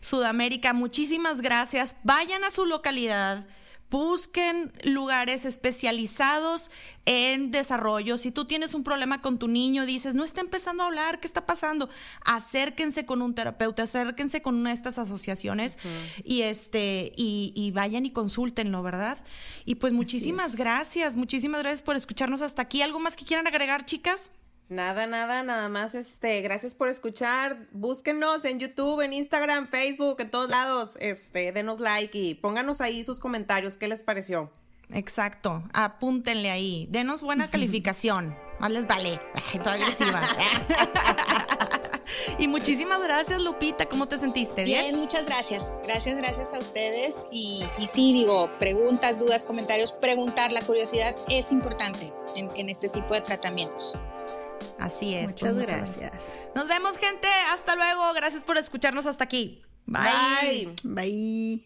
Speaker 3: Sudamérica, muchísimas gracias. Vayan a su localidad Busquen lugares especializados en desarrollo. Si tú tienes un problema con tu niño, dices, no está empezando a hablar, ¿qué está pasando? Acérquense con un terapeuta, acérquense con una de estas asociaciones y este, y, vayan y consúltenlo, ¿verdad? Y pues muchísimas gracias, muchísimas gracias por escucharnos hasta aquí. ¿Algo más que quieran agregar, chicas?
Speaker 1: Nada, nada, nada más, este, gracias por escuchar, búsquenos en YouTube, en Instagram, Facebook, en todos lados, este, denos like y pónganos ahí sus comentarios, ¿qué les pareció?
Speaker 3: Exacto, apúntenle ahí, denos buena calificación, más les vale, y muchísimas gracias, Lupita, ¿cómo te sentiste?
Speaker 6: Bien, Bien muchas gracias, gracias, gracias a ustedes. Y, y, sí, digo, preguntas, dudas, comentarios, preguntar, la curiosidad es importante en, en este tipo de tratamientos.
Speaker 3: Así es.
Speaker 2: Muchas pues, gracias.
Speaker 3: Nos vemos, gente. Hasta luego. Gracias por escucharnos hasta aquí. Bye.
Speaker 2: Bye. Bye.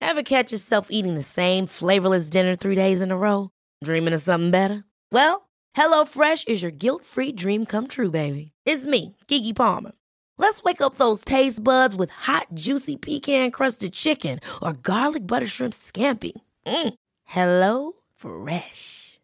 Speaker 7: Ever catch yourself eating the same flavorless dinner three days in a row? Dreaming of something better? Well, HelloFresh is your guilt-free dream come true, baby. It's me, Gigi Palmer. Let's wake up those taste buds with hot, juicy pecan-crusted chicken or garlic butter shrimp scampi. Mm. Hello Fresh.